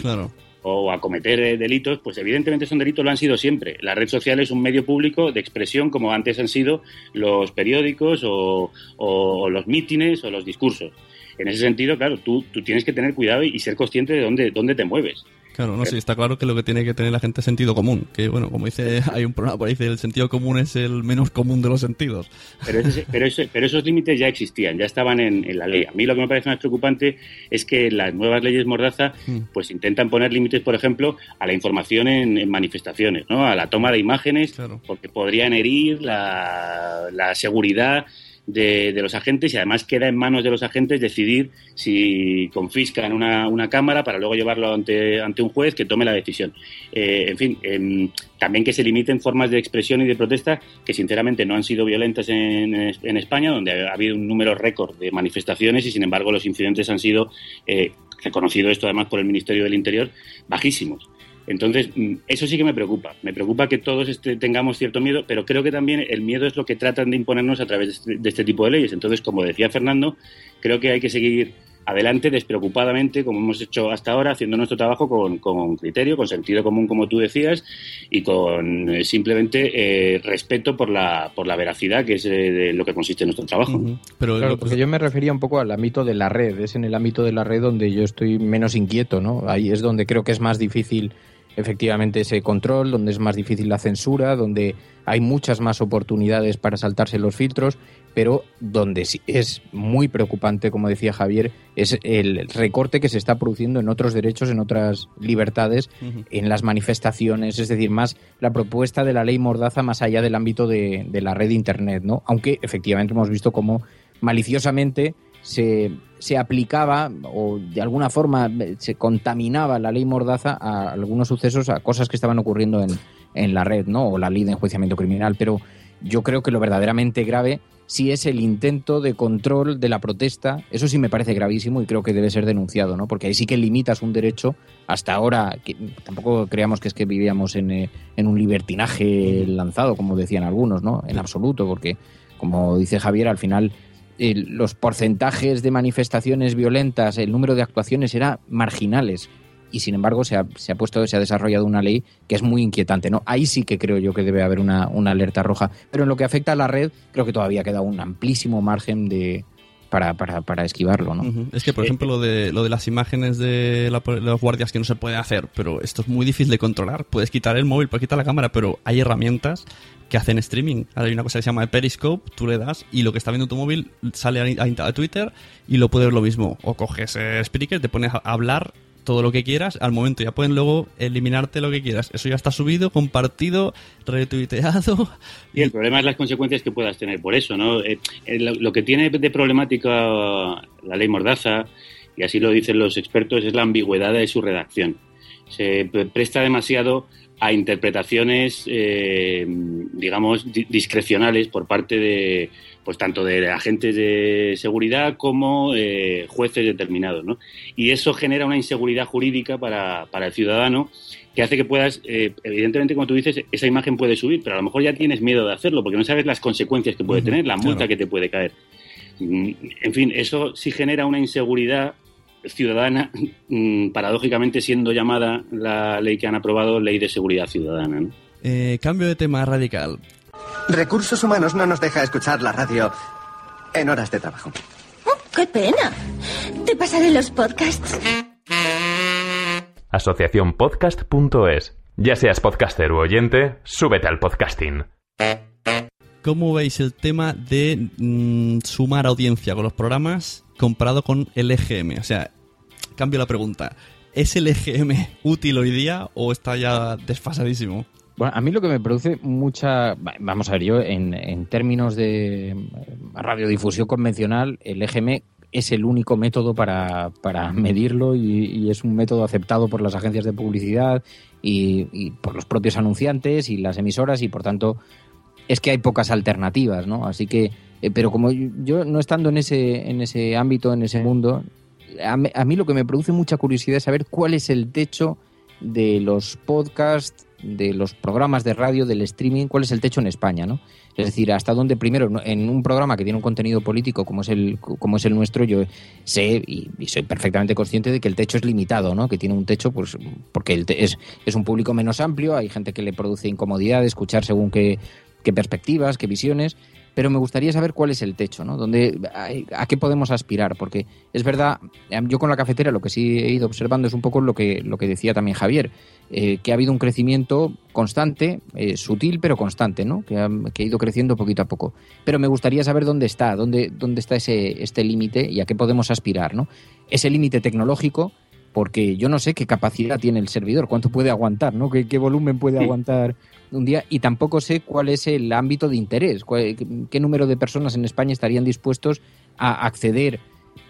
o a cometer delitos, pues evidentemente son delitos, lo han sido siempre. La red social es un medio público de expresión como antes han sido los periódicos o, o los mítines o los discursos en ese sentido, claro, tú, tú tienes que tener cuidado y, ser consciente de dónde, dónde te mueves. Claro, no, sí, está claro que lo que tiene que tener la gente es sentido común. Que, bueno, como dice, hay un programa por ahí, dice, el sentido común es el menos común de los sentidos. Pero, pero, pero esos límites ya existían, ya estaban en, la ley. A mí lo que me parece más preocupante es que las nuevas leyes Mordaza, hmm. pues intentan poner límites, por ejemplo, a la información en, manifestaciones, ¿no? A la toma de imágenes, porque podrían herir la, la seguridad de, los agentes y además queda en manos de los agentes decidir si confiscan una, una cámara para luego llevarlo ante, ante un juez que tome la decisión. Eh, en fin, em, también que se limiten formas de expresión y de protesta que sinceramente no han sido violentas en, en España, donde ha habido un número récord de manifestaciones y sin embargo los incidentes han sido, eh, reconocido esto además por el Ministerio del Interior, bajísimos. Entonces, mm, eso sí que me preocupa. Me preocupa que todos este, tengamos cierto miedo, pero creo que también el miedo es lo que tratan de imponernos a través de este, de este tipo de leyes. Entonces, como decía Fernando, creo que hay que seguir adelante despreocupadamente, como hemos hecho hasta ahora, haciendo nuestro trabajo con, con criterio, con sentido común, como tú decías, y con eh, simplemente eh, respeto por la, por la veracidad, que es eh, de lo que consiste en nuestro trabajo. Pero claro, porque yo me refería un poco al ámbito de la red, es en el ámbito de la red donde yo estoy menos inquieto, ¿no? Ahí es donde creo que es más difícil efectivamente ese control, donde es más difícil la censura, donde hay muchas más oportunidades para saltarse los filtros, pero donde sí es muy preocupante, como decía Javier, es el recorte que se está produciendo en otros derechos, en otras libertades, en las manifestaciones, es decir, más la propuesta de la ley Mordaza más allá del ámbito de, de la red Internet, ¿no? Aunque efectivamente hemos visto cómo maliciosamente se, se aplicaba o de alguna forma se contaminaba la ley Mordaza a algunos sucesos, a cosas que estaban ocurriendo en, en la red, ¿no? O la ley de enjuiciamiento criminal. Pero yo creo que lo verdaderamente grave sí es el intento de control de la protesta. Eso sí me parece gravísimo y creo que debe ser denunciado, ¿no? Porque ahí sí que limitas un derecho. Hasta ahora, que tampoco creamos que es que vivíamos en, eh, en un libertinaje lanzado, como decían algunos, ¿no? En absoluto, porque, como dice Javier, al final los porcentajes de manifestaciones violentas, el número de actuaciones era marginales. Y sin embargo se ha, se ha puesto, se ha desarrollado una ley que es muy inquietante, ¿no? Ahí sí que creo yo que debe haber una, una alerta roja. Pero en lo que afecta a la red, creo que todavía queda un amplísimo margen de, para, para, para esquivarlo, ¿no? Es que, por ejemplo, lo de, lo de las imágenes de, los guardias que no se puede hacer, pero esto es muy difícil de controlar. Puedes quitar el móvil, puedes quitar la cámara, pero hay herramientas que hacen streaming. Hay una cosa que se llama Periscope, tú le das y lo que está viendo tu móvil sale a, Twitter y lo puedes ver lo mismo. O coges eh, Spreaker, te pones a hablar todo lo que quieras, al momento ya pueden luego eliminarte lo que quieras. Eso ya está subido, compartido, retuiteado. Y el problema es las consecuencias que puedas tener por eso, ¿no? Eh, eh, lo, que tiene de problemática la ley Mordaza, y así lo dicen los expertos, es la ambigüedad de su redacción. Se presta demasiado a interpretaciones, eh, digamos, discrecionales por parte de, pues tanto de agentes de seguridad como eh, jueces determinados, ¿no? Y eso genera una inseguridad jurídica para, para el ciudadano que hace que puedas, eh, evidentemente, como tú dices, esa imagen puede subir, pero a lo mejor ya tienes miedo de hacerlo porque no sabes las consecuencias que puede tener, la multa que te puede caer. Mm, en fin, eso sí genera una inseguridad ciudadana, mm, paradójicamente siendo llamada la ley que han aprobado Ley de Seguridad Ciudadana. ¿no? Eh, cambio de tema radical. Recursos Humanos no nos deja escuchar la radio en horas de trabajo. Oh, ¡Qué pena! Te pasaré los podcasts. Asociaciónpodcast.es. Ya seas podcaster u oyente, súbete al podcasting. ¿Cómo veis el tema de mm, sumar audiencia con los programas comparado con el EGM? O sea, cambio la pregunta. ¿Es el EGM útil hoy día o está ya desfasadísimo? Bueno, a mí lo que me produce mucha... Vamos a ver, yo en, términos de radiodifusión convencional, el EGM es el único método para, para medirlo y, y, es un método aceptado por las agencias de publicidad y, y, por los propios anunciantes y las emisoras y por tanto es que hay pocas alternativas, ¿no? Así que, eh, pero como yo no estando en ese, en ese ámbito, en ese mundo, a, a mí lo que me produce mucha curiosidad es saber cuál es el techo de los podcasts, de los programas de radio, del streaming, cuál es el techo en España, ¿no? Es decir, hasta dónde primero en un programa que tiene un contenido político como es el como es el nuestro, yo sé y, soy perfectamente consciente de que el techo es limitado, ¿no? Que tiene un techo, pues porque el te, es, es un público menos amplio, hay gente que le produce incomodidad escuchar según qué, qué perspectivas, qué visiones, pero me gustaría saber cuál es el techo, ¿no? Dónde, a, qué podemos aspirar, porque es verdad, yo con la cafetera lo que sí he ido observando es un poco lo que, lo que decía también Javier, eh, que ha habido un crecimiento constante, eh, sutil pero constante, ¿no? Que ha, que ha, ido creciendo poquito a poco. Pero me gustaría saber dónde está, dónde, dónde está ese, este límite y a qué podemos aspirar, ¿no? Ese límite tecnológico, porque yo no sé qué capacidad tiene el servidor, cuánto puede aguantar, ¿no? ¿Qué, qué volumen puede aguantar un día? Y tampoco sé cuál es el ámbito de interés, cuál, qué número de personas en España estarían dispuestos a acceder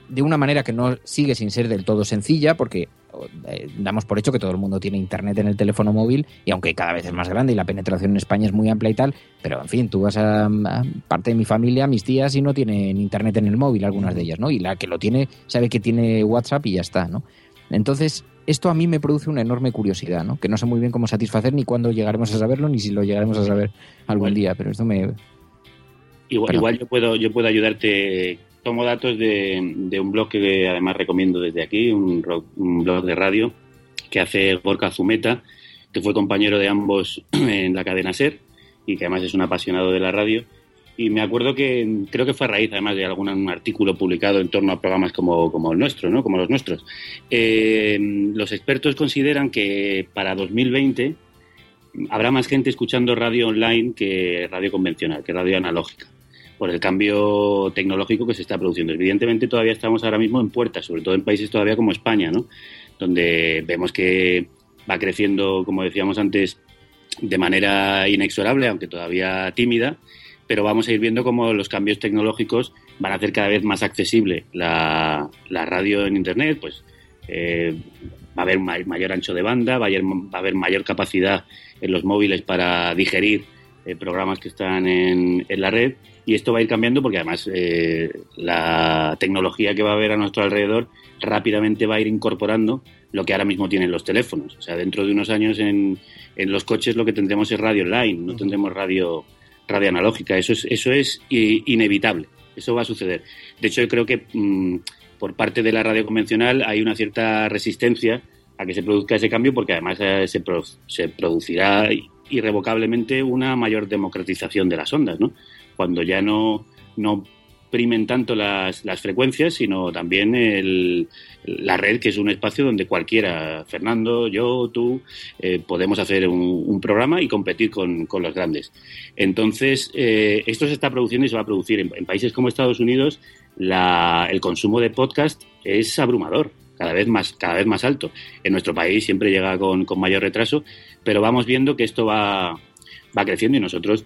de una manera que no sigue sin ser del todo sencilla, porque eh, damos por hecho que todo el mundo tiene internet en el teléfono móvil, y aunque cada vez es más grande y la penetración en España es muy amplia y tal, pero en fin, tú vas a, a parte de mi familia, mis tías, y no tienen internet en el móvil, algunas de ellas, ¿no? Y la que lo tiene sabe que tiene WhatsApp y ya está, ¿no? Entonces, esto a mí me produce una enorme curiosidad, ¿no? Que no sé muy bien cómo satisfacer ni cuándo llegaremos a saberlo, ni si lo llegaremos a saber algún día, pero esto me... Igual, igual yo puedo yo puedo ayudarte tomo datos de, de, un blog que además recomiendo desde aquí, un, un, blog de radio que hace Gorka Zumeta, que fue compañero de ambos en la cadena SER y que además es un apasionado de la radio. Y me acuerdo que creo que fue a raíz además de algún artículo publicado en torno a programas como, como el nuestro, ¿no? como los nuestros. Eh, los expertos consideran que para 2020 habrá más gente escuchando radio online que radio convencional, que radio analógica por el cambio tecnológico que se está produciendo. Evidentemente todavía estamos ahora mismo en puertas, sobre todo en países todavía como España, ¿no? donde vemos que va creciendo, como decíamos antes, de manera inexorable, aunque todavía tímida, pero vamos a ir viendo cómo los cambios tecnológicos van a hacer cada vez más accesible la, la radio en Internet, pues eh, va a haber mayor ancho de banda, va a, haber, va a haber mayor capacidad en los móviles para digerir eh, programas que están en, en, la red y esto va a ir cambiando porque además eh, la tecnología que va a haber a nuestro alrededor rápidamente va a ir incorporando lo que ahora mismo tienen los teléfonos. O sea, dentro de unos años en, en los coches lo que tendremos es radio online, no tendremos radio, radio analógica. Eso es, eso es inevitable, eso va a suceder. De hecho, yo creo que mmm, por parte de la radio convencional hay una cierta resistencia a que se produzca ese cambio porque además eh, se, pro, se producirá irrevocablemente una mayor democratización de las ondas, ¿no? Cuando ya no, no primen tanto las, frecuencias, sino también la red, que es un espacio donde cualquiera, Fernando, yo, tú, eh, podemos hacer un, programa y competir con, los grandes. Entonces, eh, esto se está produciendo y se va a producir. En, en países como Estados Unidos, la, el consumo de podcast es abrumador cada vez más, cada vez más alto. En nuestro país siempre llega con, con mayor retraso, pero vamos viendo que esto va, va creciendo y nosotros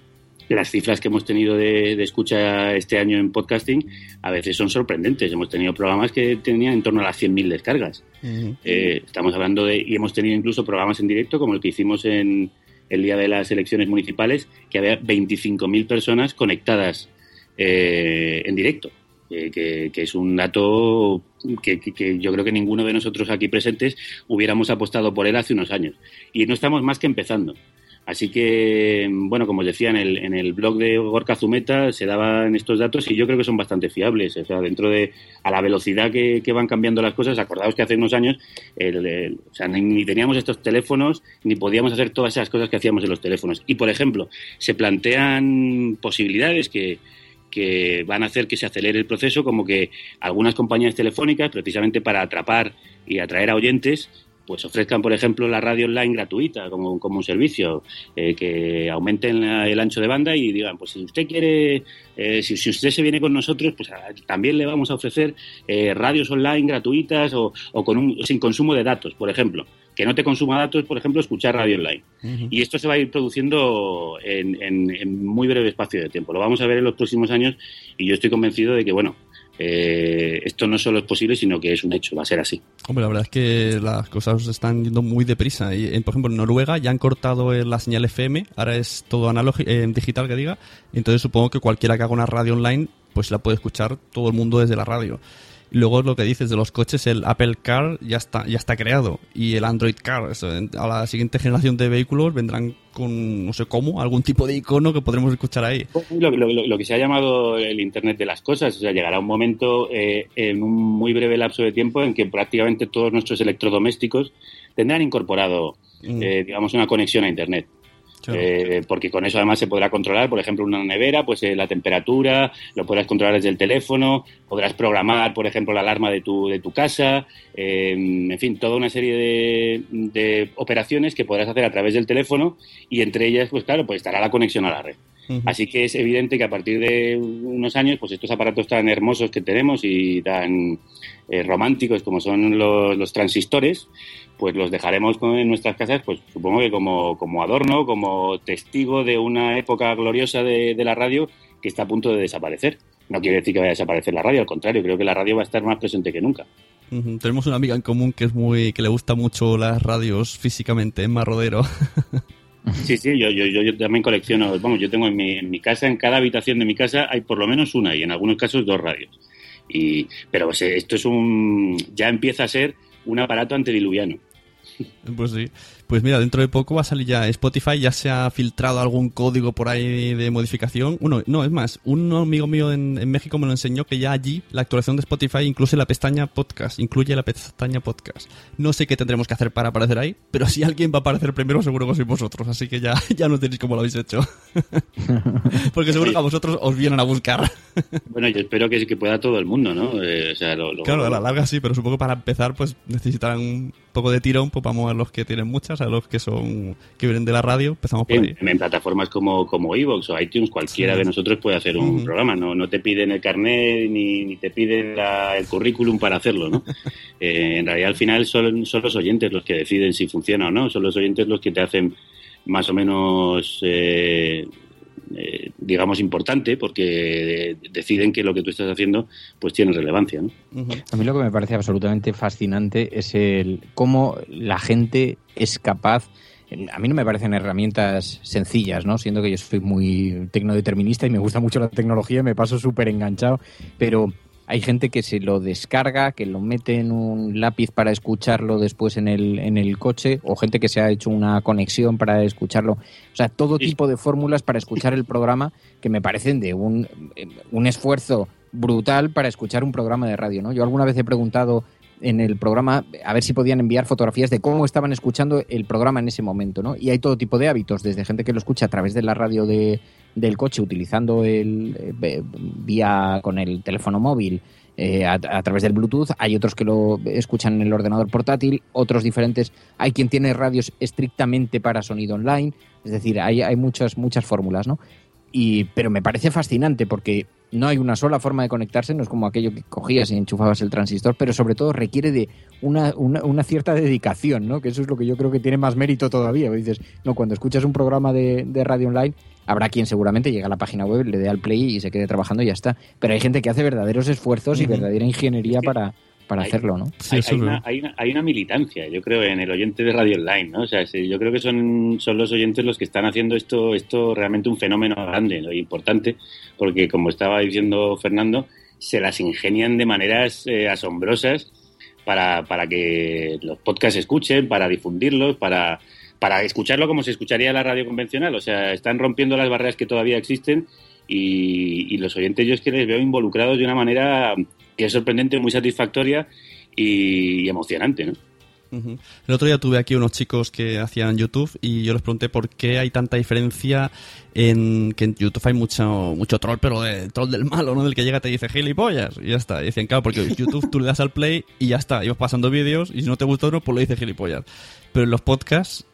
las cifras que hemos tenido de, de, escucha este año en podcasting a veces son sorprendentes. Hemos tenido programas que tenían en torno a las 100.000 descargas. Uh -huh. eh, estamos hablando de, y hemos tenido incluso programas en directo como el que hicimos en el día de las elecciones municipales, que había 25.000 personas conectadas eh, en directo. Eh, que, que, es un dato que, que, yo creo que ninguno de nosotros aquí presentes hubiéramos apostado por él hace unos años. Y no estamos más que empezando. Así que, bueno, como os decía, en el, en el blog de Gorka Zumeta se daban estos datos y yo creo que son bastante fiables. O sea, dentro de, a la velocidad que, que van cambiando las cosas, acordaos que hace unos años, ni, ni, teníamos estos teléfonos, ni podíamos hacer todas esas cosas que hacíamos en los teléfonos. Y, por ejemplo, se plantean posibilidades que, que van a hacer que se acelere el proceso, como que algunas compañías telefónicas, precisamente para atrapar y atraer a oyentes, pues ofrezcan, por ejemplo, la radio online gratuita como, como un servicio, eh, que aumenten la, el ancho de banda y digan, pues si usted quiere, eh, si, si, usted se viene con nosotros, pues a, también le vamos a ofrecer eh, radios online gratuitas o, o con un, sin consumo de datos, por ejemplo. Que no te consuma datos, por ejemplo, escuchar radio online. Uh -huh. Y esto se va a ir produciendo en, en, en muy breve espacio de tiempo. Lo vamos a ver en los próximos años y yo estoy convencido de que, bueno, eh, esto no solo es posible, sino que es un hecho, va a ser así. Hombre, la verdad es que las cosas están yendo muy deprisa. Y, por ejemplo, en Noruega ya han cortado la señal FM, ahora es todo analógico, eh, digital que diga. Entonces supongo que cualquiera que haga una radio online, pues la puede escuchar todo el mundo desde la radio. Luego lo que dices de los coches, el Apple Car ya está, ya está creado. Y el Android Car, eso, a la siguiente generación de vehículos vendrán con, no sé cómo, algún tipo de icono que podremos escuchar ahí. Lo, lo, lo que se ha llamado el Internet de las Cosas, o sea, llegará un momento eh, en un muy breve lapso de tiempo en que prácticamente todos nuestros electrodomésticos tendrán incorporado, mm. eh, digamos, una conexión a Internet. Eh, porque con eso además se podrá controlar, por ejemplo, una nevera, pues eh, la temperatura, lo podrás controlar desde el teléfono, podrás programar, por ejemplo, la alarma de tu, de tu casa, eh, en fin, toda una serie de, de, operaciones que podrás hacer a través del teléfono y entre ellas, pues claro, pues estará la conexión a la red. Uh -huh. Así que es evidente que a partir de unos años, pues estos aparatos tan hermosos que tenemos y tan eh, románticos como son los, los transistores, pues los dejaremos en nuestras casas, pues supongo que como, como adorno, como testigo de una época gloriosa de, de, la radio que está a punto de desaparecer. No quiere decir que vaya a desaparecer la radio, al contrario, creo que la radio va a estar más presente que nunca. Uh -huh. Tenemos una amiga en común que es muy que le gusta mucho las radios físicamente, en Marrodero. Sí, sí, yo, yo, yo, también colecciono, vamos, yo tengo en mi, en mi casa, en cada habitación de mi casa hay por lo menos una y en algunos casos dos radios. Y, pero pues, esto es un, ya empieza a ser un aparato antediluviano. Pues sí. Pues mira, dentro de poco va a salir ya Spotify, ya se ha filtrado algún código por ahí de modificación. Uno, no, es más, un amigo mío en, México me lo enseñó que ya allí la actualización de Spotify incluye la pestaña podcast, incluye la pestaña podcast. No sé qué tendremos que hacer para aparecer ahí, pero si alguien va a aparecer primero seguro que sois vosotros, así que ya, ya no tenéis cómo lo habéis hecho. Porque seguro que a vosotros os vienen a buscar. Bueno, yo espero que, que pueda todo el mundo, ¿no? Eh, o sea, lo, lo... Claro, a la larga sí, pero supongo que para empezar pues necesitarán un poco de tirón, pues vamos a los que tienen muchas, a los que son que vienen de la radio, empezamos por ahí. En, en plataformas como, como Evox o iTunes, cualquiera sí. de nosotros puede hacer un uh -huh. programa, no, no te piden el carnet ni, ni te piden la, el currículum para hacerlo, ¿no? eh, en realidad al final son, son los oyentes los que deciden si funciona o no, son los oyentes los que te hacen más o menos eh, eh, digamos importante porque deciden que lo que tú estás haciendo pues tiene relevancia ¿no? uh -huh. a mí lo que me parece absolutamente fascinante es el cómo la gente es capaz a mí no me parecen herramientas sencillas, ¿no? Siendo que yo soy muy tecnodeterminista y me gusta mucho la tecnología y me paso súper enganchado, pero hay gente que se lo descarga, que lo mete en un lápiz para escucharlo después en el, en el coche, o gente que se ha hecho una conexión para escucharlo. O sea, todo tipo de fórmulas para escuchar el programa que me parecen de un, un esfuerzo brutal para escuchar un programa de radio, ¿no? Yo alguna vez he preguntado en el programa a ver si podían enviar fotografías de cómo estaban escuchando el programa en ese momento, ¿no? Y hay todo tipo de hábitos, desde gente que lo escucha a través de la radio de, del coche utilizando el eh, vía con el teléfono móvil eh, a, través del Bluetooth, hay otros que lo escuchan en el ordenador portátil, otros diferentes, hay quien tiene radios estrictamente para sonido online, es decir, hay, hay muchas, muchas fórmulas, ¿no? Y, pero me parece fascinante porque no hay una sola forma de conectarse, no es como aquello que cogías y enchufabas el transistor, pero sobre todo requiere de una, una, una cierta dedicación, ¿no? Que eso es lo que yo creo que tiene más mérito todavía. Dices, no, cuando escuchas un programa de, de radio online, Habrá quien seguramente llegue a la página web, le dé al play y se quede trabajando y ya está. Pero hay gente que hace verdaderos esfuerzos y verdadera ingeniería para, para Hay- hacerlo, ¿no? hay, hay una, hay, una, hay una militancia, yo creo, en el oyente de Radio Online, ¿no? O sea, yo creo que son, son los oyentes los que están haciendo esto, esto realmente un fenómeno grande ¿no? y importante, porque como estaba diciendo Fernando, se las ingenian de maneras eh, asombrosas para, para que los podcasts se escuchen, para difundirlos, para, para escucharlo como se escucharía la radio convencional. O sea, están rompiendo las barreras que todavía existen y, los oyentes yo es que les veo involucrados de una manera que es sorprendente, muy satisfactoria y, emocionante, ¿no? El otro día tuve aquí unos chicos que hacían YouTube y yo les pregunté por qué hay tanta diferencia en que en YouTube hay mucho mucho troll, pero de troll del malo, ¿no? Del que llega te dice gilipollas y ya está. Y dicen, claro, porque YouTube tú le das al play y ya está, y vas pasando vídeos y si no te gusta uno, pues le dices gilipollas. Pero en los podcasts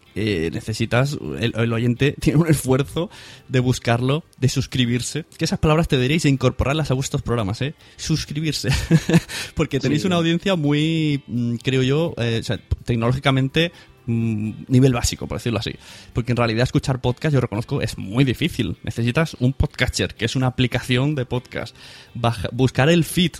eh, necesitas, el, el oyente tiene un esfuerzo de buscarlo, de suscribirse. Que esas palabras te deberíais incorporarlas a vuestros programas, ¿eh? Suscribirse. Porque tenéis Sí. una audiencia muy, mm, creo yo, eh, o sea, tecnológicamente mm, nivel básico, por decirlo así. Porque en realidad escuchar podcast, yo reconozco, es muy difícil. Necesitas un podcatcher, que es una aplicación de podcast. Baja- buscar el feed,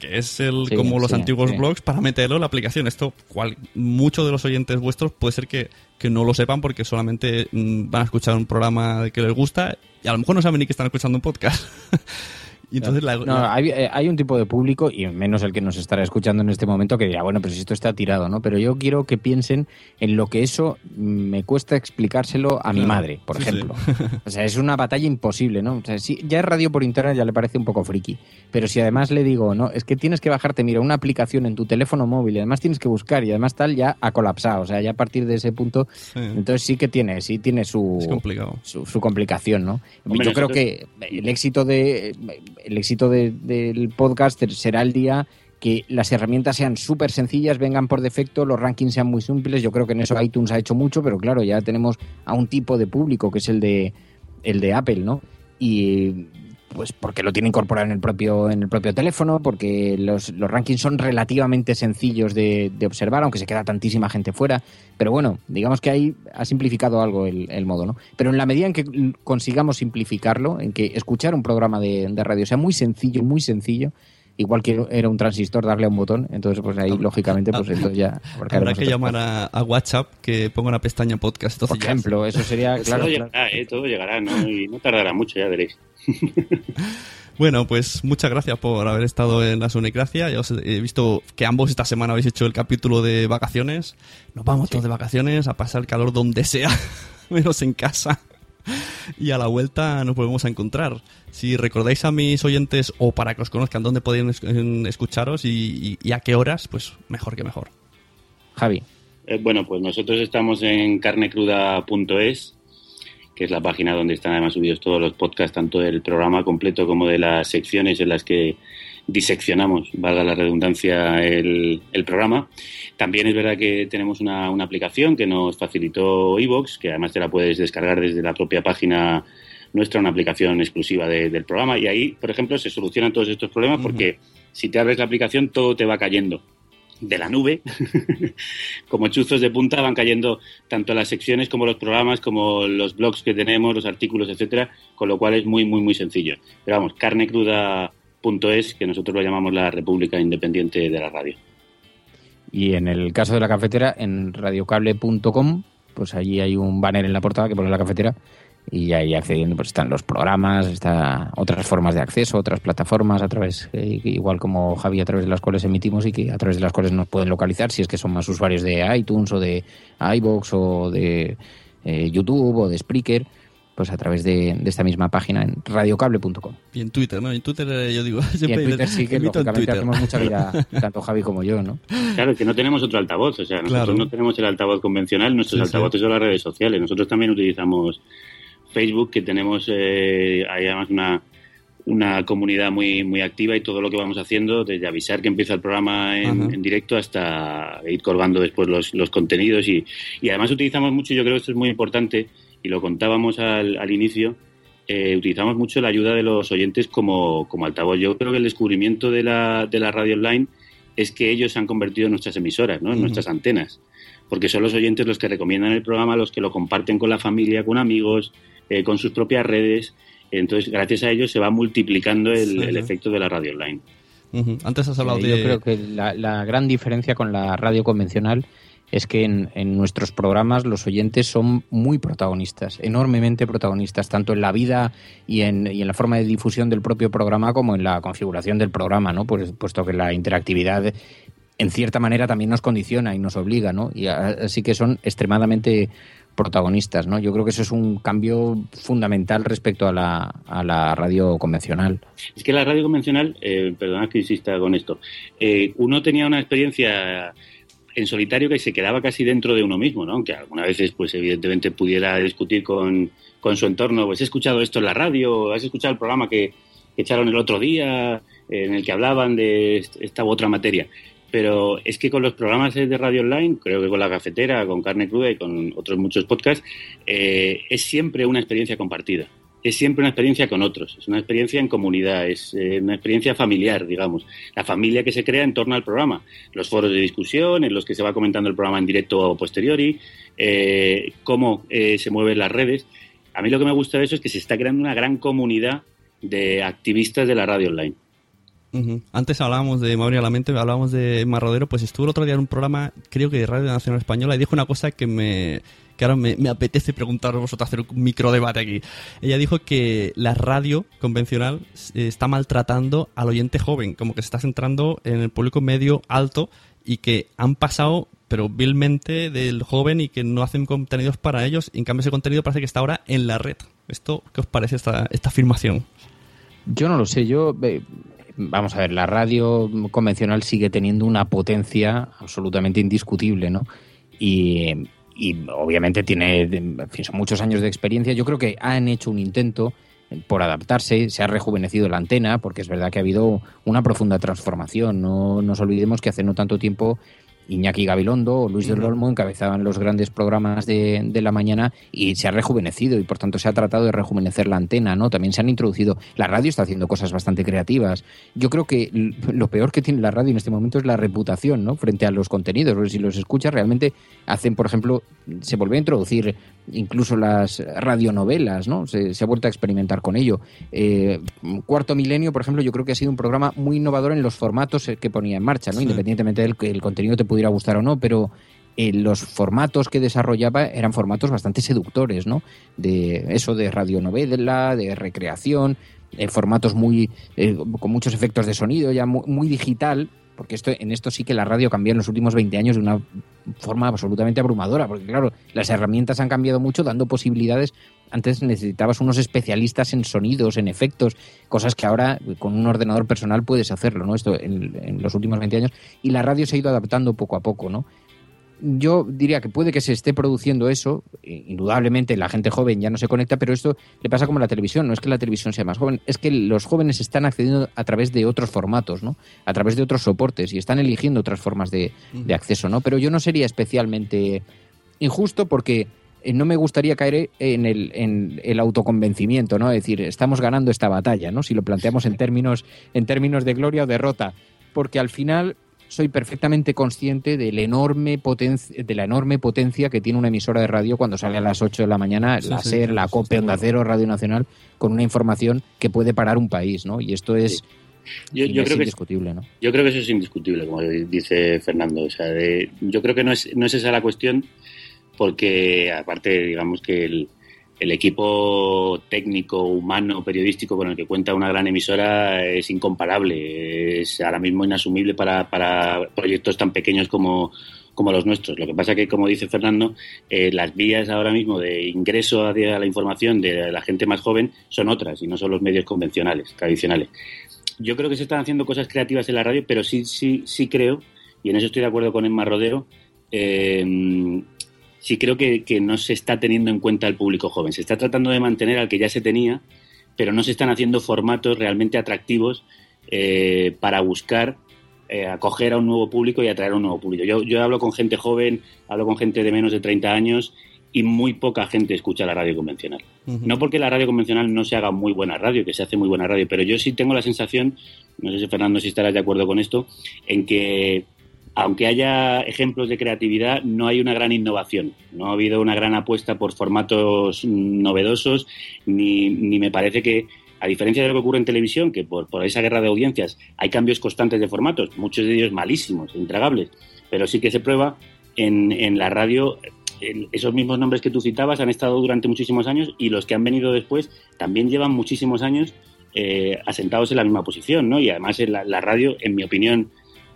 que es el Sí, como los sí, antiguos sí. blogs, para meterlo en la aplicación. Esto, cual, muchos de los oyentes vuestros puede ser que, que no lo sepan porque solamente mm, van a escuchar un programa que les gusta y a lo mejor no saben ni que están escuchando un podcast. y entonces la- No, la- hay, eh, hay un tipo de público, y menos el que nos estará escuchando en este momento, que dirá, bueno, pero si esto está tirado, ¿no? Pero yo quiero que piensen en lo que eso me cuesta explicárselo a mi madre, por Sí, sí. ejemplo. O sea, es una batalla imposible, ¿no? O sea, si ya es radio por internet ya le parece un poco friki. Pero si además le digo, no, es que tienes que bajarte, mira, una aplicación en tu teléfono móvil y además tienes que buscar y además tal, ya ha colapsado. O sea, ya a partir de ese punto, entonces sí que tiene, sí tiene su, Es complicado. su, su complicación, ¿no? Hombre, Yo creo que el éxito de el éxito de- del podcast será el día que las herramientas sean súper sencillas, vengan por defecto, los rankings sean muy simples. Yo creo que en eso iTunes ha hecho mucho, pero claro, ya tenemos a un tipo de público que es el de el de Apple, ¿no? Y pues porque lo tiene incorporado en el propio en el propio teléfono, porque los, los rankings son relativamente sencillos de, de observar, aunque se queda tantísima gente fuera. Pero bueno, digamos que ahí ha simplificado algo el, el modo, ¿no? Pero en la medida en que consigamos simplificarlo, en que escuchar un programa de, de radio sea muy sencillo, muy sencillo, igual que era un transistor darle a un botón, entonces pues ahí lógicamente pues entonces ya Habrá que llamar a, a WhatsApp que ponga una pestaña podcast. Entonces Por ya- ejemplo, eso sería, claro, todo claro. llegará, ¿eh? Todo llegará, ¿no? Y no tardará mucho, ya veréis. Bueno, pues muchas gracias por haber estado en la Sunecracia. Ya os he visto que ambos esta semana habéis hecho el capítulo de vacaciones. Nos vamos todos de vacaciones a pasar el calor donde sea, menos en casa. Y a la vuelta nos volvemos a encontrar. Si recordáis a mis oyentes o para que os conozcan dónde podéis escucharos y, y- y a qué horas, pues mejor que mejor. Javi. Eh, bueno, pues nosotros estamos en carnecruda.es, que es la página donde están además subidos todos los podcasts, tanto del programa completo como de las secciones en las que diseccionamos, valga la redundancia, el, el programa. También es verdad que tenemos una, una aplicación que nos facilitó Evox, que además te la puedes descargar desde la propia página nuestra, una aplicación exclusiva de- del programa. Y ahí, por ejemplo, se solucionan todos estos problemas porque si te abres la aplicación todo te va cayendo de la nube, como chuzos de punta van cayendo tanto las secciones como los programas, como los blogs que tenemos, los artículos, etcétera, con lo cual es muy, muy, muy sencillo. Pero vamos, carnecruda.es, que nosotros lo llamamos la República Independiente de la Radio. Y en el caso de la cafetera, en radiocable.com, pues allí hay un banner en la portada que pone la cafetera y ahí accediendo pues están los programas, está otras formas de acceso, otras plataformas a través, eh, igual como Javi, a través de las cuales emitimos y que a través de las cuales nos pueden localizar si es que son más usuarios de iTunes o de iBox o de eh, YouTube o de Spreaker, pues a través de, de esta misma página en radiocable.com. Y en Twitter, ¿no? En Twitter eh, yo digo... Y en Twitter sí que lógicamente hacemos mucha vida, tanto Javi como yo, ¿no? Claro, que no tenemos otro altavoz, o sea, nosotros Claro. no tenemos el altavoz convencional, nuestros Sí, sí. altavoces son las redes sociales. Nosotros también utilizamos Facebook, que tenemos eh, ahí además una, una comunidad muy, muy activa y todo lo que vamos haciendo, desde avisar que empieza el programa en, en directo hasta ir colgando después los, los contenidos. Y, y además utilizamos mucho, yo creo que esto es muy importante, y lo contábamos al, al inicio, eh, utilizamos mucho la ayuda de los oyentes como, como altavoz. Yo creo que el descubrimiento de la, de la radio online es que ellos se han convertido en nuestras emisoras, ¿no? en nuestras antenas. Porque son los oyentes los que recomiendan el programa, los que lo comparten con la familia, con amigos, eh, con sus propias redes. Entonces, gracias a ello se va multiplicando el, Sí, el sí. efecto de la radio online. Antes has hablado Sí, de... Yo creo que la, la gran diferencia con la radio convencional es que en, en nuestros programas los oyentes son muy protagonistas, enormemente protagonistas, tanto en la vida y en, y en la forma de difusión del propio programa como en la configuración del programa, ¿no? Pues, puesto que la interactividad en cierta manera también nos condiciona y nos obliga, ¿no? Y a- así que son extremadamente protagonistas, ¿no? Yo creo que eso es un cambio fundamental respecto a la, a la radio convencional. Es que la radio convencional, eh, perdonad que insista con esto, eh, uno tenía una experiencia en solitario que se quedaba casi dentro de uno mismo, ¿no? Aunque algunas veces, pues evidentemente pudiera discutir con, con su entorno, pues he escuchado esto en la radio, has escuchado el programa que, que echaron el otro día, en el que hablaban de est- esta u otra materia. Pero es que con los programas de radio online, creo que con la cafetera, con carne cruda y con otros muchos podcasts, eh, es siempre una experiencia compartida. Es siempre una experiencia con otros, es una experiencia en comunidad, es eh, una experiencia familiar, digamos. La familia que se crea en torno al programa, los foros de discusión en los que se va comentando el programa en directo o posteriori, eh, cómo eh, se mueven las redes. A mí lo que me gusta de eso es que se está creando una gran comunidad de activistas de la radio online. Antes hablábamos de Mauri a la mente, hablábamos de Marrodero, pues estuvo el otro día en un programa, creo que de Radio Nacional Española, y dijo una cosa que me que ahora me, me apetece preguntaros a vosotros, hacer un micro debate aquí. Ella dijo que la radio convencional eh, está maltratando al oyente joven, como que se está centrando en el público medio alto y que han pasado, pero vilmente, del joven y que no hacen contenidos para ellos, y en cambio ese contenido parece que está ahora en la red. ¿Esto qué os parece esta, esta afirmación? Yo no lo sé, yo eh, vamos a ver, la radio convencional sigue teniendo una potencia absolutamente indiscutible, ¿no? Y, y obviamente tiene, son muchos años de experiencia. Yo creo que han hecho un intento por adaptarse, se ha rejuvenecido la antena, porque es verdad que ha habido una profunda transformación. No nos olvidemos que hace no tanto tiempo Iñaki Gabilondo o Luis del Olmo encabezaban los grandes programas de, de la mañana y se ha rejuvenecido y por tanto se ha tratado de rejuvenecer la antena, ¿no? También se han introducido. La radio está haciendo cosas bastante creativas. Yo creo que lo peor que tiene la radio en este momento es la reputación, ¿no? Frente a los contenidos. Porque si los escuchas realmente hacen, por ejemplo, se volvió a introducir incluso las radionovelas, ¿no? Se, se ha vuelto a experimentar con ello. Eh, Cuarto Milenio, por ejemplo, yo creo que ha sido un programa muy innovador en los formatos que ponía en marcha, ¿no? Sí. Independientemente del que el contenido te pudiera gustar o no, pero eh, los formatos que desarrollaba eran formatos bastante seductores, ¿no? De eso de radionovela, de recreación, eh, formatos muy con muchos efectos de sonido, ya muy, muy digital, porque esto en esto sí que la radio cambió en los últimos 20 años de una forma absolutamente abrumadora, porque claro, las herramientas han cambiado mucho dando posibilidades. Antes necesitabas unos especialistas en sonidos, en efectos, cosas que ahora con un ordenador personal puedes hacerlo, ¿no? Esto en, en los últimos 20 años y la radio se ha ido adaptando poco a poco, ¿no? Yo diría que puede que se esté produciendo eso, indudablemente la gente joven ya no se conecta, pero esto le pasa como a la televisión, no es que la televisión sea más joven, es que los jóvenes están accediendo a través de otros formatos, ¿no? A través de otros soportes y están eligiendo otras formas de, de acceso, ¿no? Pero yo no sería especialmente injusto porque eh, no me gustaría caer en el, en el autoconvencimiento, ¿no? Es decir, estamos ganando esta batalla, ¿no? Si lo planteamos en términos, en términos de gloria o derrota. Porque al final soy perfectamente consciente del enorme potencia, de la enorme potencia que tiene una emisora de radio cuando sale a las 8 de la mañana, Sí, la sí, SER, sí, la COPE, Onda. Cero, Radio Nacional, con una información que puede parar un país, ¿no? Y esto es, Yo, en fin, yo es creo que indiscutible, ¿no? Yo creo que eso es indiscutible, como dice Fernando. O sea, de- yo creo que no es, no es esa la cuestión, porque aparte, digamos que el, el equipo técnico, humano, periodístico con el que cuenta una gran emisora es incomparable. Es ahora mismo inasumible para, para proyectos tan pequeños como, como los nuestros. Lo que pasa que, como dice Fernando, eh, las vías ahora mismo de ingreso hacia la información de la gente más joven son otras y no son los medios convencionales, tradicionales yo creo que se están haciendo cosas creativas en la radio, pero sí, sí, sí creo, y en eso estoy de acuerdo con Emma Rodero, eh, sí creo que, que no se está teniendo en cuenta el público joven. Se está tratando de mantener al que ya se tenía, pero no se están haciendo formatos realmente atractivos eh, para buscar eh, acoger a un nuevo público y atraer a un nuevo público. Yo, yo hablo con gente joven, hablo con gente de menos de 30 años y muy poca gente escucha la radio convencional. No porque la radio convencional no se haga muy buena radio, que se hace muy buena radio, pero yo sí tengo la sensación, no sé si Fernando si estarás de acuerdo con esto, en que aunque haya ejemplos de creatividad, no hay una gran innovación. No ha habido una gran apuesta por formatos novedosos, ni, me parece que, a diferencia de lo que ocurre en televisión, que por, esa guerra de audiencias hay cambios constantes de formatos, muchos de ellos malísimos, intragables, pero sí que se prueba en, la radio. Esos mismos nombres que tú citabas han estado durante muchísimos años y los que han venido después también llevan muchísimos años eh, asentados en la misma posición, ¿no? Y además en la radio, en mi opinión,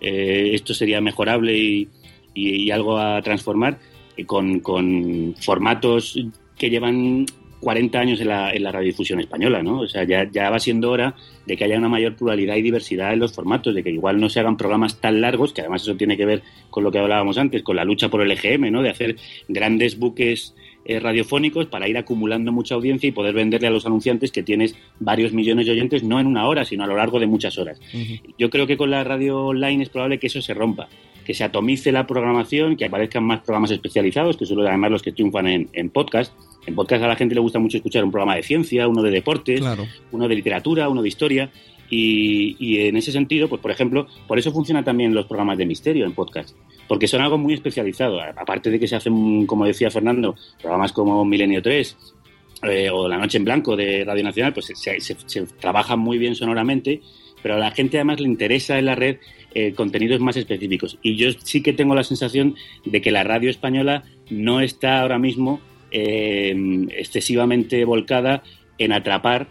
eh, esto sería mejorable y, algo a transformar eh, con, con, formatos que llevan 40 años en la, en la, radiodifusión española, ¿no? O sea, ya, ya va siendo hora de que haya una mayor pluralidad y diversidad en los formatos, de que igual no se hagan programas tan largos, que además eso tiene que ver con lo que hablábamos antes, con la lucha por el EGM, ¿no? De hacer grandes buques eh, radiofónicos para ir acumulando mucha audiencia y poder venderle a los anunciantes que tienes varios millones de oyentes, no en una hora, sino a lo largo de muchas horas. Uh -huh. Yo creo que con la radio online es probable que eso se rompa, que se atomice la programación, que aparezcan más programas especializados, que son además los que triunfan en, en podcast. En podcast a la gente le gusta mucho escuchar un programa de ciencia, uno de deportes, claro. uno de literatura, uno de historia. Y, y, en ese sentido, pues por ejemplo, por eso funcionan también los programas de misterio en podcast, porque son algo muy especializado. Aparte de que se hacen, como decía Fernando, programas como Milenio 3 eh, o La Noche en Blanco de Radio Nacional, pues se, se, se trabajan muy bien sonoramente, pero a la gente además le interesa en la red eh, contenidos más específicos. Y yo sí que tengo la sensación de que la radio española no está ahora mismo eh, excesivamente volcada en atrapar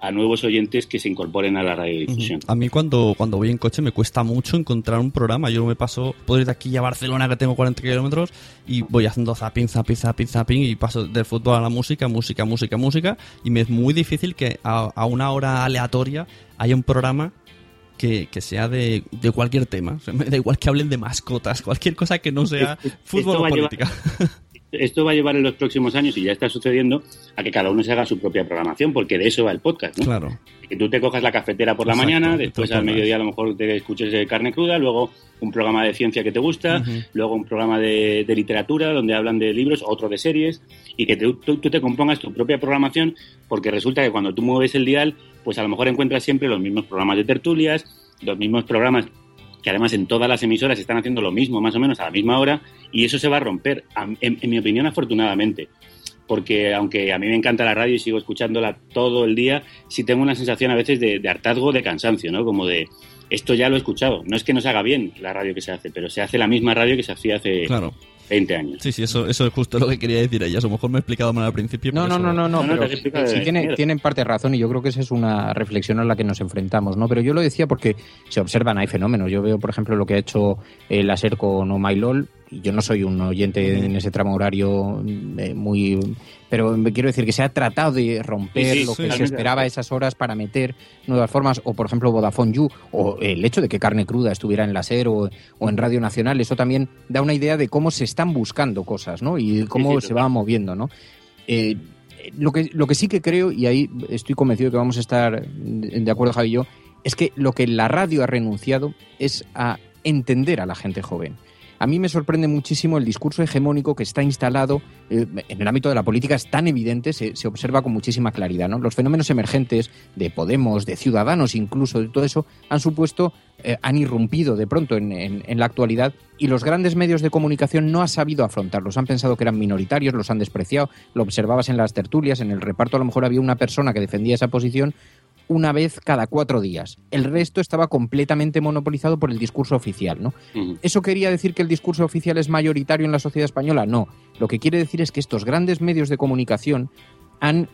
a nuevos oyentes que se incorporen a la radiodifusión. A mí cuando, cuando voy en coche me cuesta mucho encontrar un programa. Yo me paso, puedo ir de aquí a Barcelona que tengo 40 kilómetros y voy haciendo zapping, zapping, zapping, zapping y paso del fútbol a la música, música, música, música y me es muy difícil que a, a una hora aleatoria haya un programa que, que, sea de, de, cualquier tema. Me da igual que hablen de mascotas, cualquier cosa que no sea fútbol o política. Llevar, esto va a llevar en los próximos años, y ya está sucediendo, a que cada uno se haga su propia programación, porque de eso va el podcast, ¿no? Claro. Que tú te cojas la cafetera por la Exacto, mañana, después al mediodía a lo mejor te escuches carne cruda, luego un programa de ciencia que te gusta, uh -huh. luego un programa de, de, literatura donde hablan de libros, otro de series, y que te, tú, tú te compongas tu propia programación, porque resulta que cuando tú mueves el dial, pues a lo mejor encuentras siempre los mismos programas de tertulias, los mismos programas que además en todas las emisoras están haciendo lo mismo, más o menos a la misma hora, y eso se va a romper, en, mi opinión, afortunadamente. Porque aunque a mí me encanta la radio y sigo escuchándola todo el día, sí tengo una sensación a veces de, de hartazgo, de cansancio, ¿no? Como de, esto ya lo he escuchado. No es que no se haga bien la radio que se hace, pero se hace la misma radio que se hacía hace claro. 20 años. Sí, sí, eso, eso es justo lo que quería decir ella. A lo mejor me he explicado mal al principio. No, no, no, no, no, pero no sí tiene, tienen parte razón y yo creo que esa es una reflexión a la que nos enfrentamos, ¿no? Pero yo lo decía porque se observan, hay fenómenos. Yo veo, por ejemplo, lo que ha hecho el láser con My LOL, y yo no soy un oyente en ese tramo horario eh, muy pero quiero decir que se ha tratado de romper sí, sí, lo que sí, se esperaba a esas horas para meter nuevas formas o por ejemplo Vodafone You o el hecho de que carne cruda estuviera en la SER o, o en Radio Nacional eso también da una idea de cómo se están buscando cosas ¿no? y cómo se va moviendo ¿no? Eh, lo que, lo que sí que creo, y ahí estoy convencido de que vamos a estar de acuerdo Javi y yo, es que lo que la radio ha renunciado es a entender a la gente joven. A mí me sorprende muchísimo el discurso hegemónico que está instalado eh, en el ámbito de la política, es tan evidente, se, se, observa con muchísima claridad. ¿no? Los fenómenos emergentes de Podemos, de Ciudadanos incluso, de todo eso, han supuesto, eh, han irrumpido de pronto en, en, en, la actualidad y los grandes medios de comunicación no han sabido afrontarlos. Han pensado que eran minoritarios, los han despreciado, lo observabas en las tertulias, en el reparto a lo mejor había una persona que defendía esa posición una vez cada cuatro días. El resto estaba completamente monopolizado por el discurso oficial, ¿no? Uh -huh. ¿Eso quería decir que el discurso oficial es mayoritario en la sociedad española? No. Lo que quiere decir es que estos grandes medios de comunicación han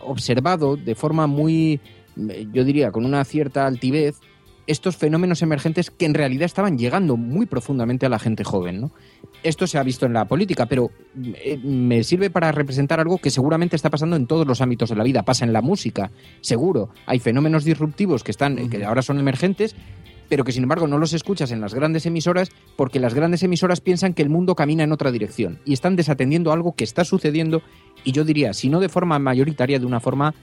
observado de forma muy, yo diría, con una cierta altivez, estos fenómenos emergentes que en realidad estaban llegando muy profundamente a la gente joven. ¿no? Esto se ha visto en la política, pero eh, me sirve para representar algo que seguramente está pasando en todos los ámbitos de la vida. Pasa en la música, seguro. Hay fenómenos disruptivos que, están, uh -huh. que ahora son emergentes, pero que sin embargo no los escuchas en las grandes emisoras porque las grandes emisoras piensan que el mundo camina en otra dirección y están desatendiendo algo que está sucediendo y yo diría, si no de forma mayoritaria, de una forma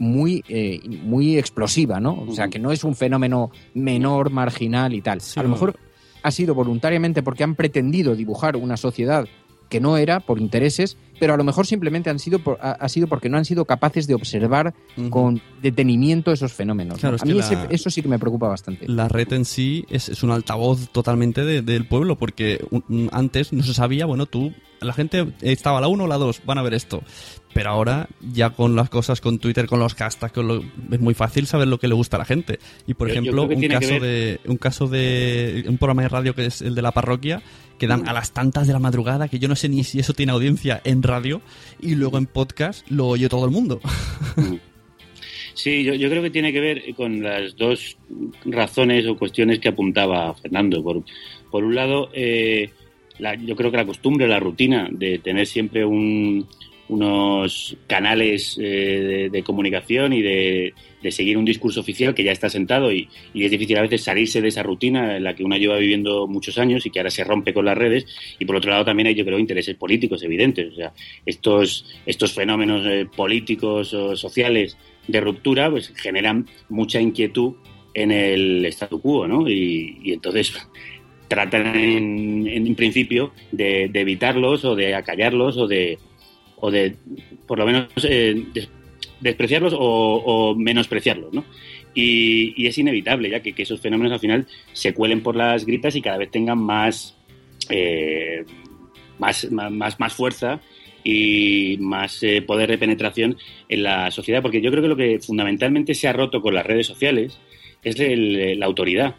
muy, eh, muy explosiva, ¿no? O sea, que no es un fenómeno menor, marginal y tal. Sí, a lo mejor ha sido voluntariamente porque han pretendido dibujar una sociedad que no era por intereses, pero a lo mejor simplemente han sido por- ha, ha sido porque no han sido capaces de observar con detenimiento esos fenómenos. a mí ese- eso sí que me preocupa bastante. La red en sí es, es un altavoz totalmente de- del pueblo, porque un- antes no se sabía, bueno, tú, la gente estaba la 1 o la 2, van a ver esto. Pero ahora, ya con las cosas, con Twitter, con los hashtags, con lo- es muy fácil saber lo que le gusta a la gente. Y por Yo- ejemplo, un caso, ver- de, un caso de un programa de radio que es el de la parroquia, que dan a las tantas de la madrugada, que yo no sé ni si eso tiene audiencia en radio, y luego en podcast lo oye todo el mundo. Sí, yo, yo creo que tiene que ver con las dos razones o cuestiones que apuntaba Fernando. Por, por un lado, eh, la- yo creo que la costumbre, la rutina de tener siempre un- unos canales eh, de, comunicación y de, de seguir un discurso oficial que ya está sentado y, y es difícil a veces salirse de esa rutina en la que uno lleva viviendo muchos años y que ahora se rompe con las redes. Y por otro lado también hay yo creo intereses políticos evidentes. O sea estos estos fenómenos eh, políticos o sociales de ruptura pues generan mucha inquietud en el statu quo no y, y entonces tratan en, principio de, evitarlos o de acallarlos o de o de por lo menos eh, des- despreciarlos o, menospreciarlos, ¿no? Y, es inevitable ya que, esos fenómenos al final se cuelen por las gritas y cada vez tengan más, eh, más, más, más fuerza y más eh, poder de penetración en la sociedad, porque yo creo que lo que fundamentalmente se ha roto con las redes sociales es el- la autoridad.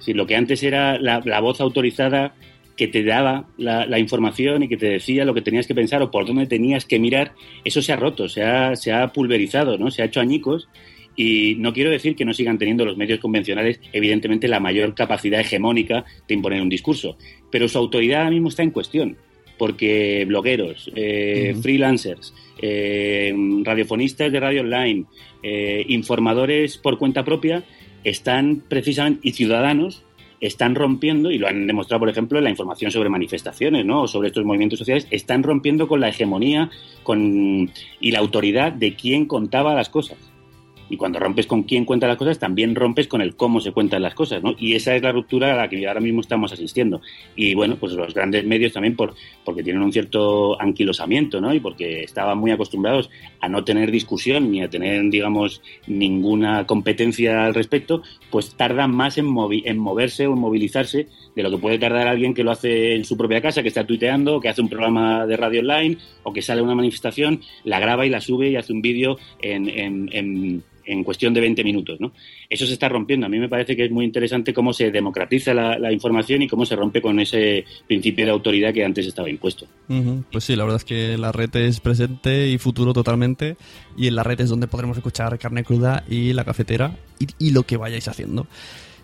Si lo que antes era la, la voz autorizada que te daba la, la información y que te decía lo que tenías que pensar o por dónde tenías que mirar, eso se ha roto, se ha, se ha pulverizado, ¿no? Se ha hecho añicos y no quiero decir que no sigan teniendo los medios convencionales, evidentemente, la mayor capacidad hegemónica de imponer un discurso, pero su autoridad ahora mismo está en cuestión, porque blogueros, eh, freelancers, eh, radiofonistas de radio online, eh, informadores por cuenta propia, están precisamente, y ciudadanos, están rompiendo, y lo han demostrado, por ejemplo, en la información sobre manifestaciones, ¿no? O sobre estos movimientos sociales, están rompiendo con la hegemonía con, y la autoridad de quien contaba las cosas. Y cuando rompes con quién cuenta las cosas, también rompes con el cómo se cuentan las cosas, ¿no? Y esa es la ruptura a la que ahora mismo estamos asistiendo. Y bueno, pues los grandes medios también por, porque tienen un cierto anquilosamiento, ¿no? Y porque estaban muy acostumbrados a no tener discusión ni a tener, digamos, ninguna competencia al respecto, pues tardan más en, movi- en moverse o en movilizarse de lo que puede tardar alguien que lo hace en su propia casa, que está tuiteando, que hace un programa de radio online, o que sale a una manifestación, la graba y la sube y hace un vídeo en- en- en cuestión de 20 minutos. ¿no? Eso se está rompiendo. A mí me parece que es muy interesante cómo se democratiza la, información y cómo se rompe con ese principio de autoridad que antes estaba impuesto. Pues sí, la verdad es que la red es presente y futuro totalmente. Y en la red es donde podremos escuchar carne cruda y la cafetera y, y lo que vayáis haciendo.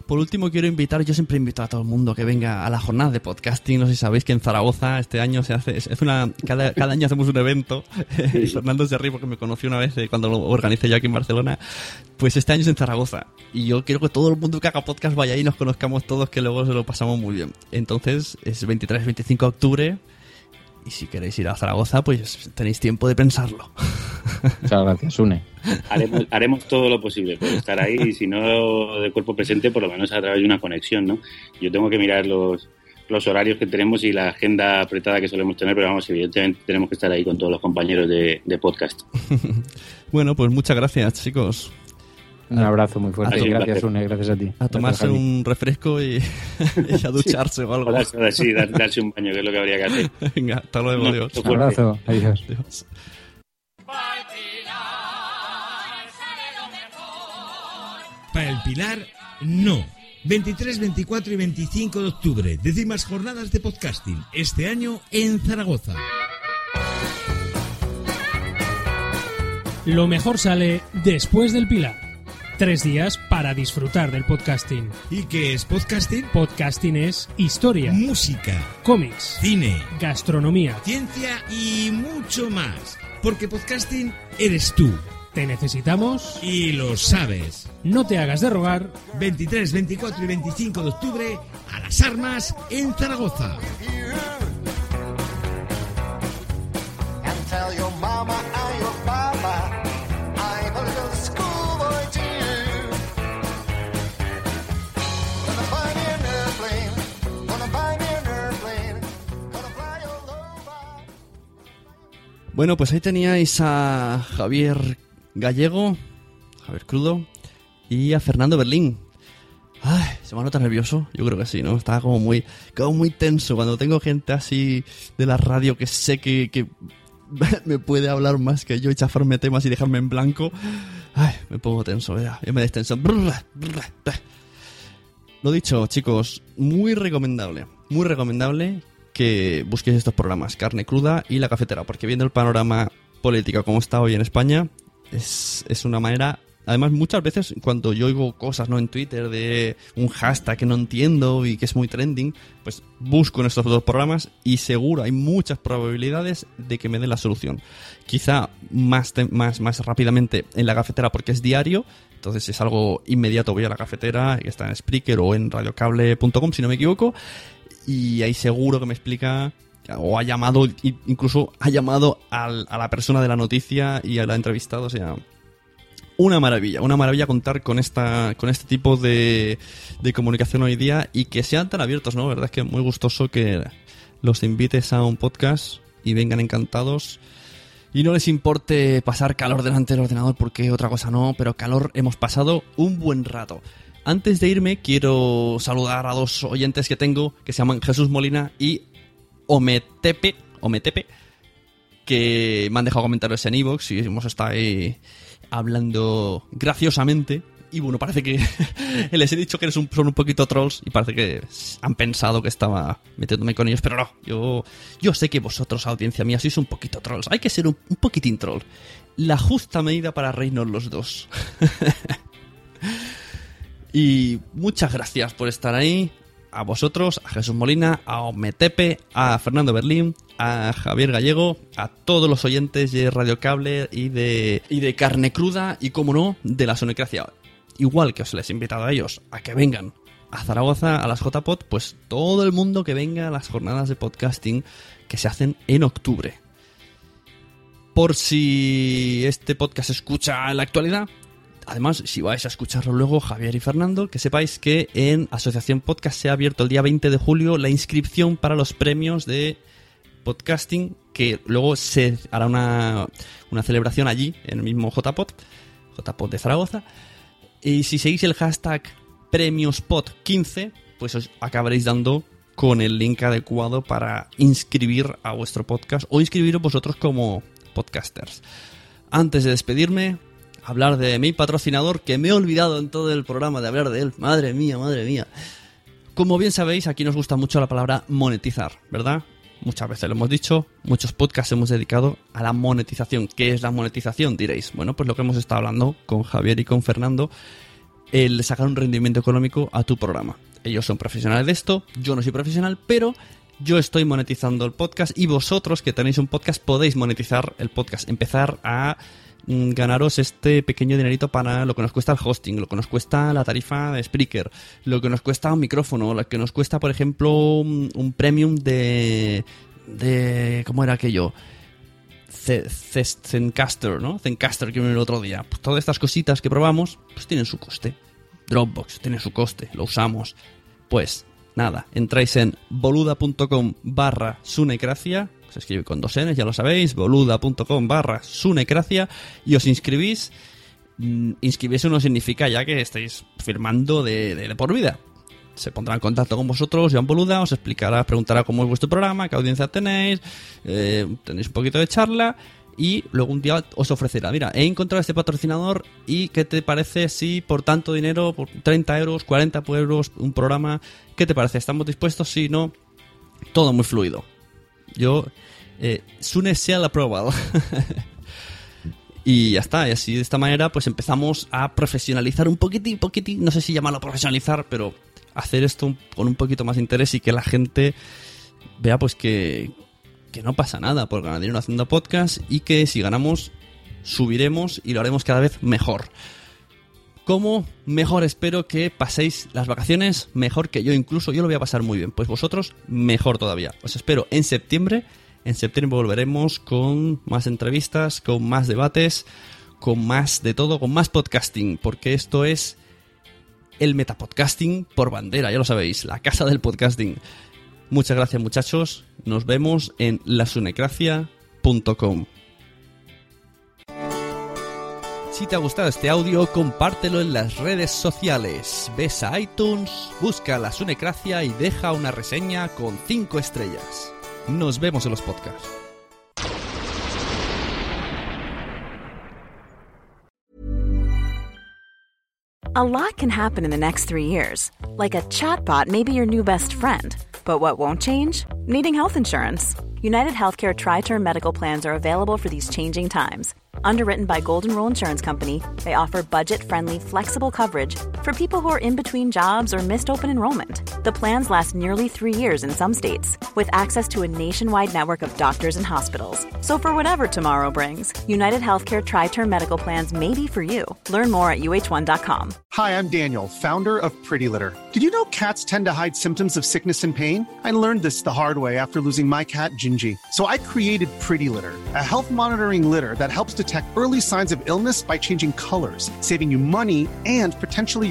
Por último, quiero invitar, yo siempre invito a todo el mundo que venga a la jornada de podcasting. No sé si sabéis que en Zaragoza este año se hace, es una, cada, cada año hacemos un evento. Y Fernando se ríe porque me conoció una vez eh, cuando lo organicé yo aquí en Barcelona. Pues este año es en Zaragoza. Y yo quiero que todo el mundo que haga podcast vaya ahí y nos conozcamos todos, que luego se lo pasamos muy bien. Entonces, es 23-25 de octubre. Y si queréis ir a Zaragoza, pues tenéis tiempo de pensarlo. Muchas gracias, Une. Haremos, haremos todo lo posible por estar ahí y si no de cuerpo presente, por lo menos a través de una conexión, ¿no? Yo tengo que mirar los, los horarios que tenemos y la agenda apretada que solemos tener, pero vamos, evidentemente tenemos que estar ahí con todos los compañeros de, de podcast. Bueno, pues muchas gracias, chicos. Un abrazo muy fuerte. Un Gracias. Une, gracias a ti. A tomarse un refresco y, y a ducharse o algo. Sí, dar- darse un baño, que es lo que habría que hacer. Venga, hasta luego, No, fuerte. Un abrazo. Adiós. Adiós. Para el Pilar, no. 23, 24 y 25 de octubre, décimas jornadas de podcasting, este año en Zaragoza. Lo mejor sale después del Pilar. Tres días para disfrutar del podcasting. ¿Y qué es podcasting? Podcasting es historia, Música, cómics, cine, gastronomía. ciencia y mucho más. Porque podcasting eres tú. Te necesitamos. Y lo sabes. No te hagas de rogar. 23, 24 y 25 de octubre a las armas en Zaragoza. Bueno, pues ahí teníais a Javier Gallego, Javier Crudo, y a Fernando Berlín. Ay, ¿se me nota nervioso? Yo creo que sí, ¿no? Estaba como muy, como muy tenso cuando tengo gente así de la radio que sé que, que me puede hablar más que yo y chafarme temas y dejarme en blanco. Ay, me pongo tenso, ya, ya me destenso. Lo dicho, chicos, muy recomendable, muy recomendable que busquéis estos programas, Carne Cruda y La Cafetera, porque viendo el panorama político como está hoy en España, es, es una manera Además, muchas veces cuando yo oigo cosas ¿no? en Twitter de un hashtag que no entiendo y que es muy trending, pues busco en estos dos programas y seguro hay muchas probabilidades de que me dé la solución. Quizá más, más, más rápidamente en la cafetera porque es diario, entonces es algo inmediato. Voy a la cafetera, que está en Spreaker o en radiocable.com si no me equivoco, y ahí seguro que me explica o ha llamado, incluso ha llamado al, a la persona de la noticia y la ha entrevistado, o sea, una maravilla, una maravilla contar con esta con este tipo de, de comunicación hoy día y que sean tan abiertos, ¿no? La verdad es que muy gustoso que los invites a un podcast y vengan encantados y no les importe pasar calor delante del ordenador porque otra cosa no, pero calor hemos pasado un buen rato. Antes de irme quiero saludar a dos oyentes que tengo que se llaman Jesús Molina y Ometepe, Ometepe que me han dejado comentarios en iVoox y hemos estado ahí hablando graciosamente. Y bueno, parece que les he dicho que son un poquito trolls y parece que han pensado que estaba metiéndome con ellos, pero no, yo, yo sé que vosotros, audiencia mía, sois un poquito trolls. Hay que ser un, un poquitín troll. La justa medida para reírnos los dos. y muchas gracias por estar ahí a vosotros, a Jesús Molina, a Ometepe, a Fernando Berlín, a Javier Gallego, a todos los oyentes de Radio Cable y de, y de Carne Cruda y, como no, de la Sonecracia. Igual que os les he invitado a ellos a que vengan a Zaragoza, a las JPod, pues todo el mundo que venga a las jornadas de podcasting que se hacen en octubre. Por si este podcast se escucha en la actualidad, Además, si vais a escucharlo luego, Javier y Fernando, que sepáis que en Asociación Podcast se ha abierto el día 20 de julio la inscripción para los premios de podcasting, que luego se hará una, una celebración allí, en el mismo JPod, JPod de Zaragoza. Y si seguís el hashtag premiospod15, pues os acabaréis dando con el link adecuado para inscribir a vuestro podcast o inscribiros vosotros como podcasters. Antes de despedirme, hablar de mi patrocinador, que me he olvidado en todo el programa de hablar de él. Madre mía, madre mía. Como bien sabéis, aquí nos gusta mucho la palabra monetizar, ¿verdad? Muchas veces lo hemos dicho, muchos podcasts hemos dedicado a la monetización. ¿Qué es la monetización? Diréis. Bueno, pues lo que hemos estado hablando con Javier y con Fernando, el sacar un rendimiento económico a tu programa. Ellos son profesionales de esto, yo no soy profesional, pero yo estoy monetizando el podcast y vosotros que tenéis un podcast podéis monetizar el podcast, empezar a ganaros este pequeño dinerito para lo que nos cuesta el hosting, lo que nos cuesta la tarifa de Spreaker, lo que nos cuesta un micrófono, lo que nos cuesta, por ejemplo, un, premium de, de... ¿Cómo era aquello? Zencaster, ¿no? Zencaster que vino el otro día. Pues todas estas cositas que probamos, pues tienen su coste. Dropbox tiene su coste, lo usamos. Pues nada, entráis en boluda.com barra sunecracia se escribe con dos Ns, ya lo sabéis, boluda.com barra sunecracia y os inscribís. Mm, inscribirse no significa ya que estáis firmando de, por vida. Se pondrá en contacto con vosotros, Joan Boluda, os explicará, preguntará cómo es vuestro programa, qué audiencia tenéis, eh, tenéis un poquito de charla y luego un día os ofrecerá, mira, he encontrado este patrocinador y qué te parece si por tanto dinero, por 30 euros, 40 euros, un programa, ¿qué te parece? ¿Estamos dispuestos? Si no, todo muy fluido. Yo, eh, Sune sea la aprobado. y ya está, y así de esta manera pues empezamos a profesionalizar un poquitín, poquitín, no sé si llamarlo profesionalizar, pero hacer esto con un poquito más de interés y que la gente vea pues que, que no pasa nada por ganar dinero haciendo podcast y que si ganamos subiremos y lo haremos cada vez mejor. ¿Cómo? Mejor espero que paséis las vacaciones mejor que yo, incluso yo lo voy a pasar muy bien. Pues vosotros mejor todavía. Os espero en septiembre. En septiembre volveremos con más entrevistas, con más debates, con más de todo, con más podcasting, porque esto es el metapodcasting por bandera, ya lo sabéis, la casa del podcasting. Muchas gracias muchachos, nos vemos en lasunecracia.com. Si te ha gustado este audio, compártelo en las redes sociales. Ves a iTunes, busca la Sunecracia y deja una reseña con 5 estrellas. Nos vemos en los podcasts. A lot can happen in the next three years. Like a chatbot may be your new best friend. But what won't change? Needing health insurance. United Healthcare Tri Term Medical Plans are available for these changing times. Underwritten by Golden Rule Insurance Company, they offer budget friendly, flexible coverage for people who are in between jobs or missed open enrollment. The plans last nearly three years in some states, with access to a nationwide network of doctors and hospitals. So, for whatever tomorrow brings, United Healthcare Tri Term Medical Plans may be for you. Learn more at uh1.com. Hi, I'm Daniel, founder of Pretty Litter. Did you know cats tend to hide symptoms of sickness and pain? I learned this the hard way after losing my cat, Gingy. So I created Pretty Litter, a health monitoring litter that helps detect early signs of illness by changing colors, saving you money and potentially